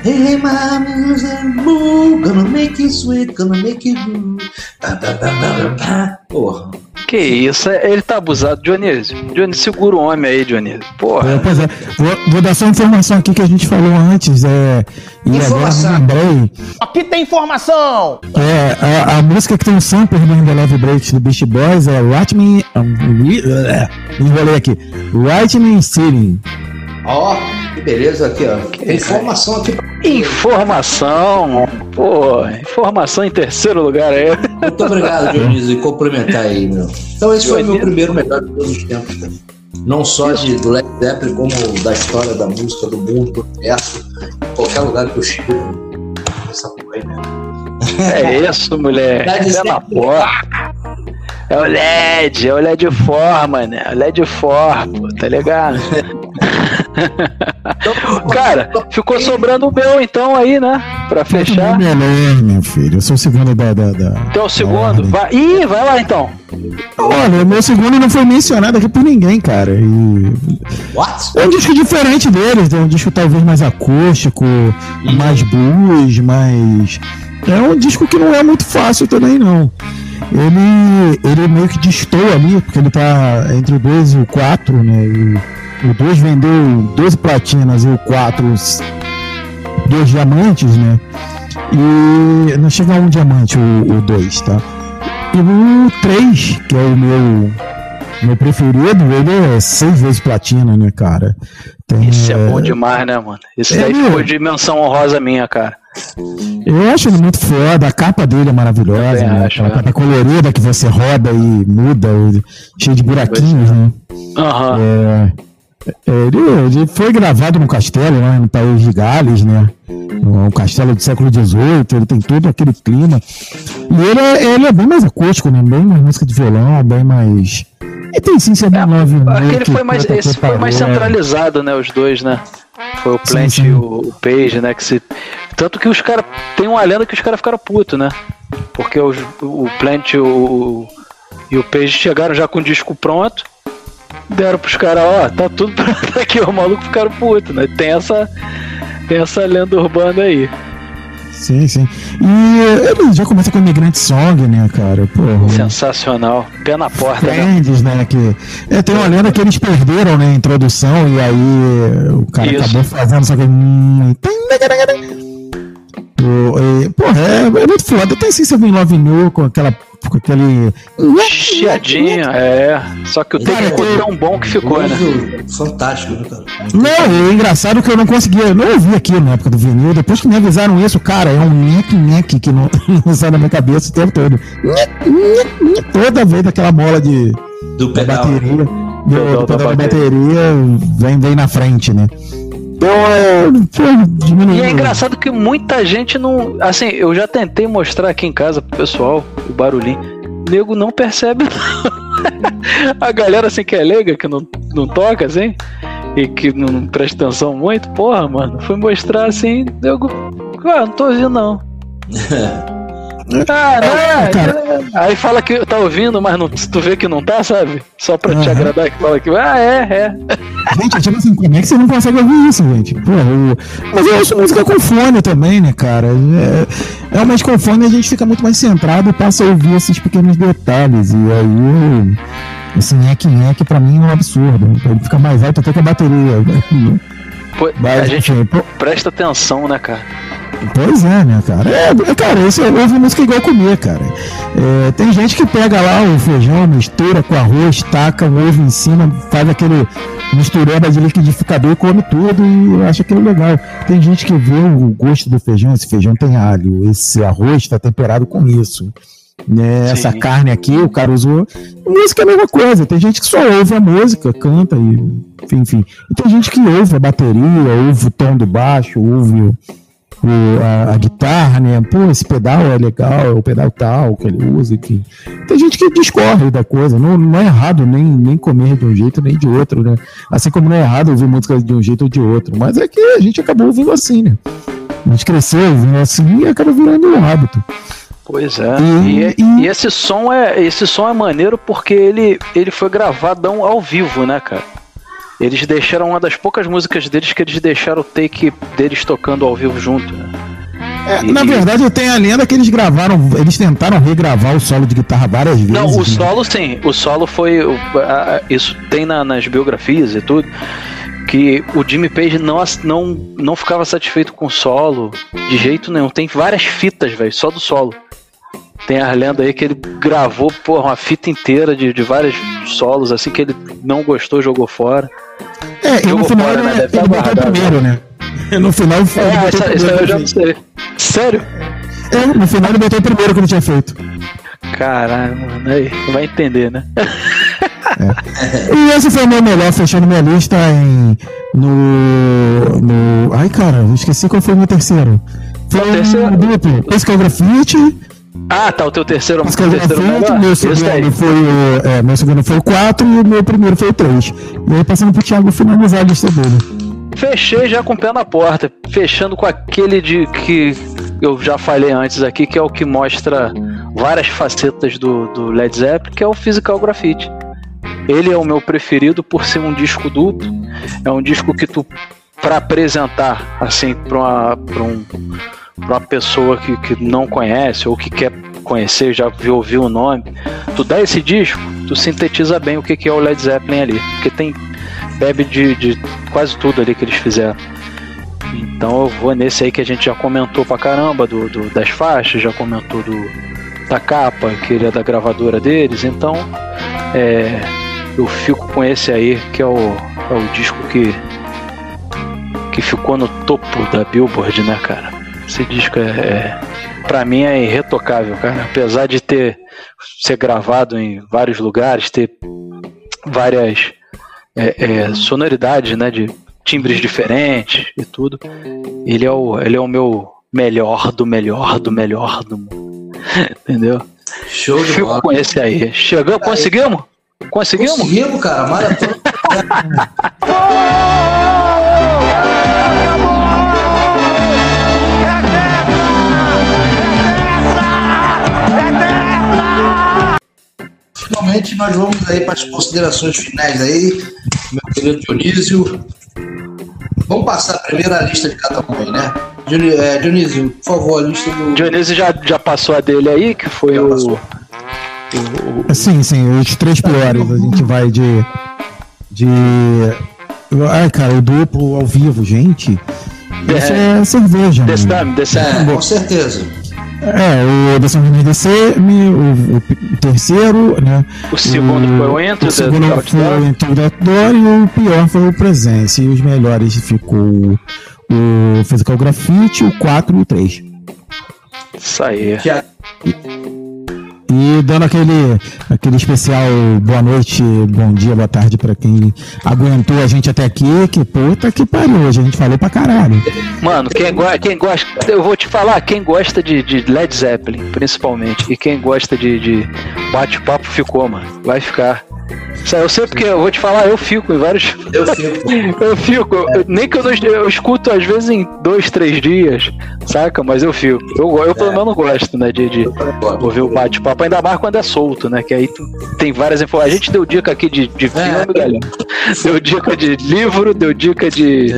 Hey, mama's and boo, gonna make it sweet, gonna make it. Tá, tá, tá, tá, tá. Porra. Que isso, é- ele tá abusado, Dionísio. Dionísio, segura o homem aí, Dionísio. Porra. É, pois é. Vou, vou dar só uma informação aqui que a gente falou antes. É, e Informação. agora lembrei. Aqui tem informação! É, a, a música que tem um sample no The Love Breaks do Beast Boys é Write Me. Um, re, é, enrolei aqui. Write Me Sitting. Ó, que beleza aqui, ó. Tem informação aqui. pra- Informação. Pô, informação em terceiro lugar aí. Muito obrigado, Dionísio, e complementar aí, meu. Então esse foi o meu primeiro melhor de todos os tempos, cara. Não só de, do Led Zeppelin, como da história da música, do mundo, do universo. Qualquer lugar que eu chego. Essa porra aí mesmo. É isso, mulher. É na Zeppelin. porra. É o LED, é o LED forma, né? O LED forma, tá ligado? Cara, ficou sobrando o meu então aí, né? Pra fechar. Melhor, meu filho. Eu sou o segundo da. da, da Então o segundo. Vai... Ih, vai lá então. Olha, o meu segundo não foi mencionado aqui por ninguém, cara. E... What? É um disco diferente deles, é um disco talvez mais acústico, mais blues, mais. É um disco que não é muito fácil também, não. Ele, ele meio que destoa ali, porque ele tá entre o 2 e o 4, né? E o 2 vendeu 12 platinas e o 4 dois diamantes, né? E não chega a um diamante o 2, tá? E o 3, que é o meu, meu preferido, ele é seis vezes platina, né, cara? Tem, Isso é bom demais, né, mano? Isso É, daí meu. ficou dimensão honrosa minha, cara. Eu acho ele muito foda, a capa dele é maravilhosa, né? acho, Aquela é. capa colorida que você roda e muda, cheio de buraquinhos, né? Aham. É, ele, ele foi gravado no castelo, lá no país de Gales, né? Um castelo do século XVIII, ele tem todo aquele clima. E ele é, ele é bem mais acústico, né? Bem mais música de violão, bem mais. E tem sim seu Love Aquele foi mais, esse foi mais centralizado, né? Os dois, né? Foi o Sim, Plant sim. e o, o Page, né? Que se... Tanto que os caras. Tem uma lenda que os caras ficaram putos, né? Porque os, o Plant e o, e o Page chegaram já com o disco pronto. Deram pros caras, ó, tá tudo pronto aqui, o maluco ficaram putos, né? Tem essa, tem essa lenda urbana aí. Sim, sim. E ele já começa com Imigrante Song, né, cara? Porra. Sensacional. Pé na porta, né? Friends, né? Que, é, tem uma lenda que eles perderam, né, a introdução, e aí o cara Isso. acabou fazendo, só que. O- e, Porra, é, é muito foda. Tem sim Seven Love New com aquela. Com aquele. Chiadinho, é. Só que o take ficou tão bom que ficou, né? Fantástico, né, cara? Não, e é engraçado que eu não conseguia, eu não ouvi aquilo na época do vinil. Depois que me avisaram isso, cara, é um nhec-nhec que não, não sai da minha cabeça o tempo todo. Toda vez daquela mola de Do da pedal. bateria, do, do da pedal da bateria. bateria vem, vem na frente, né? Então, é. E é engraçado que muita gente não. Assim, eu já tentei mostrar aqui em casa pro pessoal o barulhinho. O nego não percebe. não. A galera assim que é leiga, que não, não toca assim, e que não presta atenção muito, porra, mano, fui mostrar assim, nego. Ah, não tô ouvindo não. Ah, não, É, cara. Aí fala que tá ouvindo, mas não, tu vê que não tá, sabe? Só pra te Aham. agradar que fala que. Ah, é, é. Gente, tipo assim, como é que você não consegue ouvir isso, gente? Pô, eu- Mas eu ouço música com fone também, né, cara? É... Realmente com fone a gente fica muito mais centrado e passa a ouvir esses pequenos detalhes. E aí, esse nhec-nhec pra mim é um absurdo. Ele fica mais alto até que a bateria. Pô, Mas, a gente enfim, pô, presta atenção, né, cara? Pois é, né, cara? É, é, cara, isso é ouvir música igual comer, cara. É, tem gente que pega lá o feijão, mistura com arroz, taca um ovo em cima, faz aquele mistureba de liquidificador e come tudo e acha aquilo legal. Tem gente que vê o gosto do feijão, esse feijão tem alho, esse arroz está temperado com isso. Né, essa carne aqui, o cara usou. Música é a mesma coisa. Tem gente que só ouve a música, canta e. Enfim, enfim. E tem gente que ouve a bateria, ouve o tom do baixo, ouve o, o- a, a guitarra, né? Pô, esse pedal é legal, é o pedal tal que ele usa, enfim. Tem gente que discorre da coisa, não, não é errado nem, nem comer de um jeito nem de outro, né? Assim como não é errado ouvir música de um jeito ou de outro, mas é que a gente acabou ouvindo assim, né? A gente cresceu ouvindo assim e acaba virando um hábito. Pois é. E- E, e- esse som é esse som é maneiro porque ele, ele foi gravadão ao vivo, né, cara? Eles deixaram uma das poucas músicas deles que eles deixaram o take deles tocando ao vivo junto, né? É, E- na verdade, tem a lenda que eles gravaram, eles tentaram regravar o solo de guitarra várias vezes. Não, o né? solo sim. O solo foi. Isso tem na- nas biografias e tudo. Que o Jimmy Page não, não, não ficava satisfeito com o solo de jeito nenhum. Tem várias fitas, velho, só do solo. Tem a lenda aí que ele gravou, porra, uma fita inteira de, de vários solos, assim, que ele não gostou, jogou fora. É, e no jogou final fora, ele, né? Deve ele tá botou primeiro, né? No final ele É, essa, essa eu já não sei. Sério? É, no final ele botou o primeiro que ele tinha feito. Caralho, mano, aí, vai entender, né? E esse foi o meu melhor, fechando minha lista em. No. no ai, cara, eu esqueci qual foi o meu terceiro. Foi o terceiro? duplo. Esse que é o grafite. Ah, tá, o teu terceiro, é o terceiro grafite. melhor? Meu segundo foi o. É, meu segundo foi o 4 e o meu primeiro foi o 3. E aí passando pro Thiago finalizar a lista dele. Fechei já com o pé na porta, fechando com aquele de que eu já falei antes aqui, que é o que mostra várias facetas do, do Led Zeppelin, que é o Physical Graffiti. Ele é o meu preferido por ser um disco duplo. É um disco que tu, para apresentar assim para um, pra uma pessoa que, que não conhece ou que quer conhecer, já viu, ouviu o nome, tu dá esse disco, tu sintetiza bem o que, que é o Led Zeppelin ali. Porque tem bebe de, de quase tudo ali que eles fizeram. Então eu vou nesse aí que a gente já comentou pra caramba, do, do- das faixas, já comentou do, da capa, que ele é da gravadora deles, então é, eu fico com esse aí, que é o, é o disco que, que ficou no topo da Billboard, né, cara? Esse disco é, é para mim é irretocável, cara. Apesar de ter ser gravado em vários lugares, ter várias é, é, sonoridades, né, de timbres diferentes e tudo. Ele é o, ele é o meu melhor do melhor do melhor do mundo. Entendeu? Show de Fico bola. com esse aí. Chegamos, conseguimos? Conseguimos? Conseguimos, cara. Maratona. Finalmente nós vamos aí para as considerações finais aí, meu querido Dionísio. Vamos passar primeiro a lista de cada um aí, né? É, Dionísio, por favor, a lista do. Dionísio já, já passou a dele aí, que foi o. Sim, sim, os três piores. A gente vai de. De. Ai, cara, o duplo ao vivo, gente. Isso é, cerveja. Desse mano. nome, desse É, com certeza. É, o Dessa DC, o, o, o terceiro, né? O segundo foi o Enter O segundo foi o Enter the Outdoor e o pior foi o Presence. E os melhores ficou o, o Physical Graffiti, o 4 e o 3. Isso aí. E dando aquele, aquele especial boa noite, bom dia, boa tarde pra quem aguentou a gente até aqui, que puta que pariu, hoje a gente falou pra caralho. Mano, quem, quem gosta. Eu vou te falar, quem gosta de, de Led Zeppelin, principalmente, e quem gosta de, de bate-papo ficou, mano. Vai ficar. Eu sei porque eu vou te falar, eu fico em vários. Eu fico. eu fico. eu- nem que eu não eu escuto às vezes em dois, três dias, saca? Mas eu fico. Eu, eu pelo menos gosto, né? De, de ouvir o bate-papo, ainda mais quando é solto, né? Que aí tu tem várias informações. A gente deu dica aqui de, de filme, galera. Deu dica de livro, deu dica de.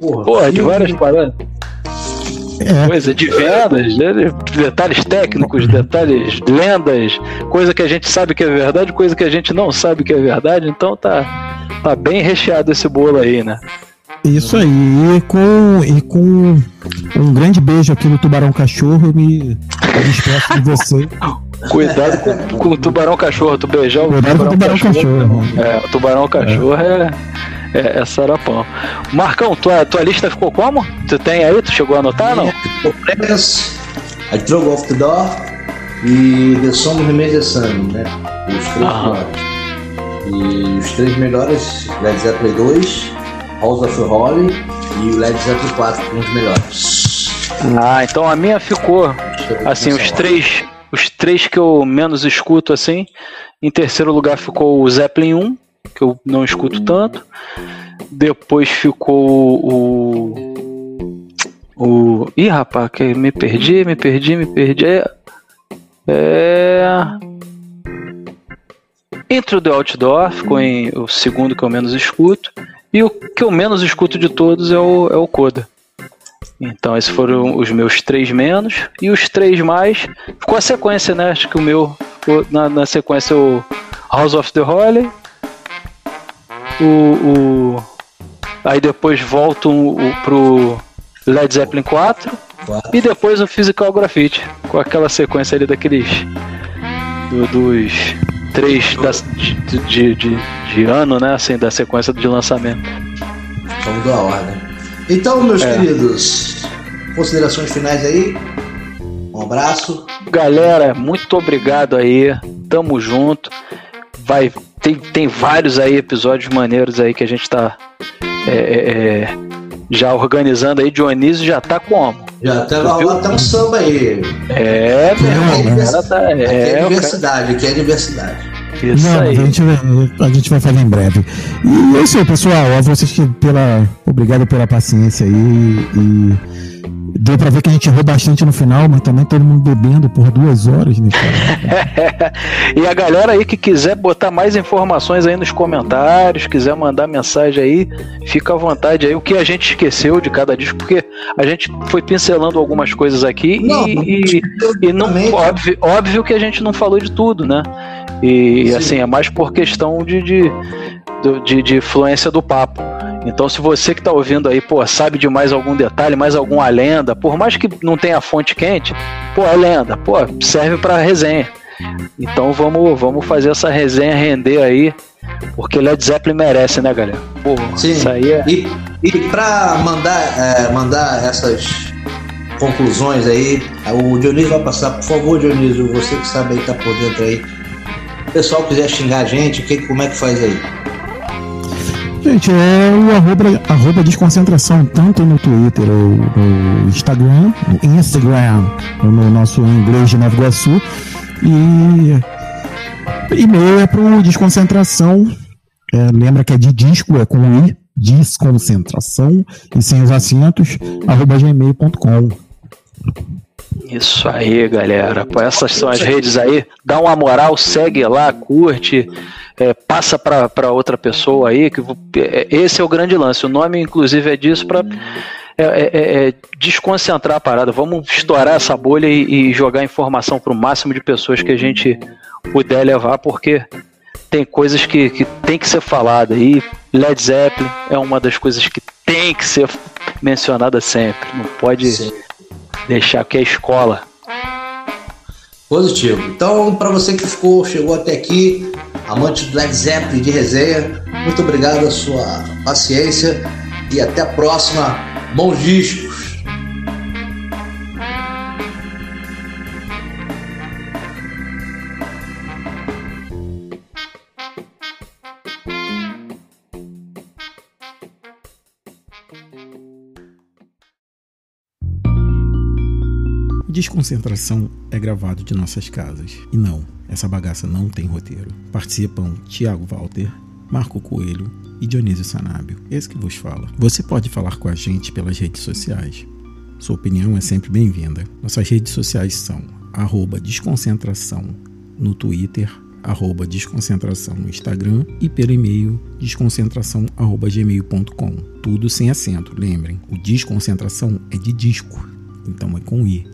Porra, de várias paradas. Coisa de vendas, né? detalhes técnicos, detalhes, lendas, coisa que a gente sabe que é verdade, coisa que a gente não sabe que é verdade, então tá, tá bem recheado esse bolo aí, né? Isso aí, e com, e com um grande beijo aqui no Tubarão Cachorro, eu me eu despeço de você. Cuidado com, com o tubarão cachorro, tu beijar o Cuidado com o tubarão cachorro. É, o tubarão cachorro é, é, é sarapão. Marcão, tua, tua lista ficou como? Tu tem aí? Tu chegou a anotar não? Press, I Drove Off the Door e The Song Remains the Sun, né? Os três melhores. E os três melhores, Led Zeppelin 2, House of Holly e o Led Zeppelin 4, um dos melhores. Ah, então a minha ficou assim, os três, os três que eu menos escuto assim. Em terceiro lugar ficou o Zeppelin 1, que eu não escuto tanto. Depois ficou o o Ih, rapaz, que me perdi, me perdi, me perdi. É, é... Intro the Outdoor ficou em o segundo que eu menos escuto. E o que eu menos escuto de todos é o, é o Coda. Então, esses foram os meus três menos. E os três mais. Ficou a sequência, né? Acho que o meu na, na sequência o House of the Holy. O. o aí depois volto o, pro Led Zeppelin 4. E depois o Physical Graffiti. Com aquela sequência ali daqueles. do- dos três das- de, de, de, ano, né? Assim, da sequência de lançamento. Vamos dar ordem. Então, meus É. queridos, considerações finais aí. Um abraço. Galera, muito obrigado aí. Tamo junto. Vai, tem, tem vários aí episódios maneiros aí que a gente tá é, é, é, já organizando aí. Dionísio já tá como? Já até lá, lá tem um samba aí. É, o cara tá. Aqui É, é diversidade, aqui é diversidade. Isso Não, aí. A gente, vai- a gente vai fazer em breve. E é isso aí, pessoal. A vocês que pela. Obrigado pela paciência aí. E deu pra ver que a gente errou bastante no final, mas também todo mundo bebendo por duas horas, né, e a galera aí que quiser botar mais informações aí nos comentários, quiser mandar mensagem aí, fica à vontade aí. O que a gente esqueceu de cada disco, porque a gente foi pincelando algumas coisas aqui Não, e, e, e não, óbvio, óbvio que a gente não falou de tudo, né? E assim, é mais por questão de, de, de, de influência do papo. Então, se você que está ouvindo aí, pô, sabe de mais algum detalhe, mais alguma lenda, por mais que não tenha fonte quente, pô, é lenda, pô, serve para resenha. Então vamos, vamos fazer essa resenha render aí, porque Led Zeppelin merece, né, galera? Pô, Sim. isso aí é. E, e para mandar, é, mandar essas conclusões aí, o Dionísio vai passar, por favor, Dionísio, você que sabe aí, tá por dentro aí. Se o pessoal quiser xingar a gente, que, como é que faz aí? Gente, é o arroba, arroba desconcentração, tanto no Twitter ou no Instagram, no Instagram, no nosso inglês de Nova Iguaçu. E e-mail é pro desconcentração. É, lembra que é de disco, é com I, desconcentração, e sem os acentos, arroba gmail.com. Isso aí, galera. Pô, essas são as redes aí. Dá uma moral, segue lá, curte, é, passa para outra pessoa aí. Que é, esse é o grande lance. O nome, inclusive, é disso para é, é, é, desconcentrar a parada. Vamos estourar essa bolha e, e jogar informação para o máximo de pessoas que a gente puder levar, porque tem coisas que, que tem que ser falada e Led Zeppelin é uma das coisas que tem que ser mencionada sempre. Não pode Sim. Deixar que é escola. Positivo. Então, para você que ficou, chegou até aqui, amante do Led Zeppelin de resenha, muito obrigado pela sua paciência e até a próxima. Bons discos. Desconcentração é gravado de nossas casas. E não, essa bagaça não tem roteiro. Participam Tiago Walter, Marco Coelho e Dionísio Sanábio, esse que vos fala. Você pode falar com a gente pelas redes sociais. Sua opinião é sempre bem-vinda. Nossas redes sociais são desconcentração no Twitter, arroba desconcentração no Instagram e pelo e-mail desconcentração.gmail.com. Tudo sem acento, lembrem. O desconcentração é de disco, então é com I.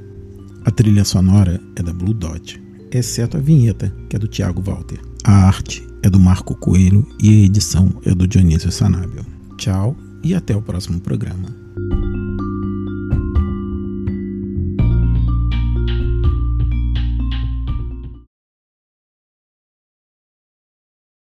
A trilha sonora é da Blue Dot, exceto a vinheta, que é do Thiago Walter. A arte é do Marco Coelho e a edição é do Dionísio Sanábio. Tchau e até o próximo programa.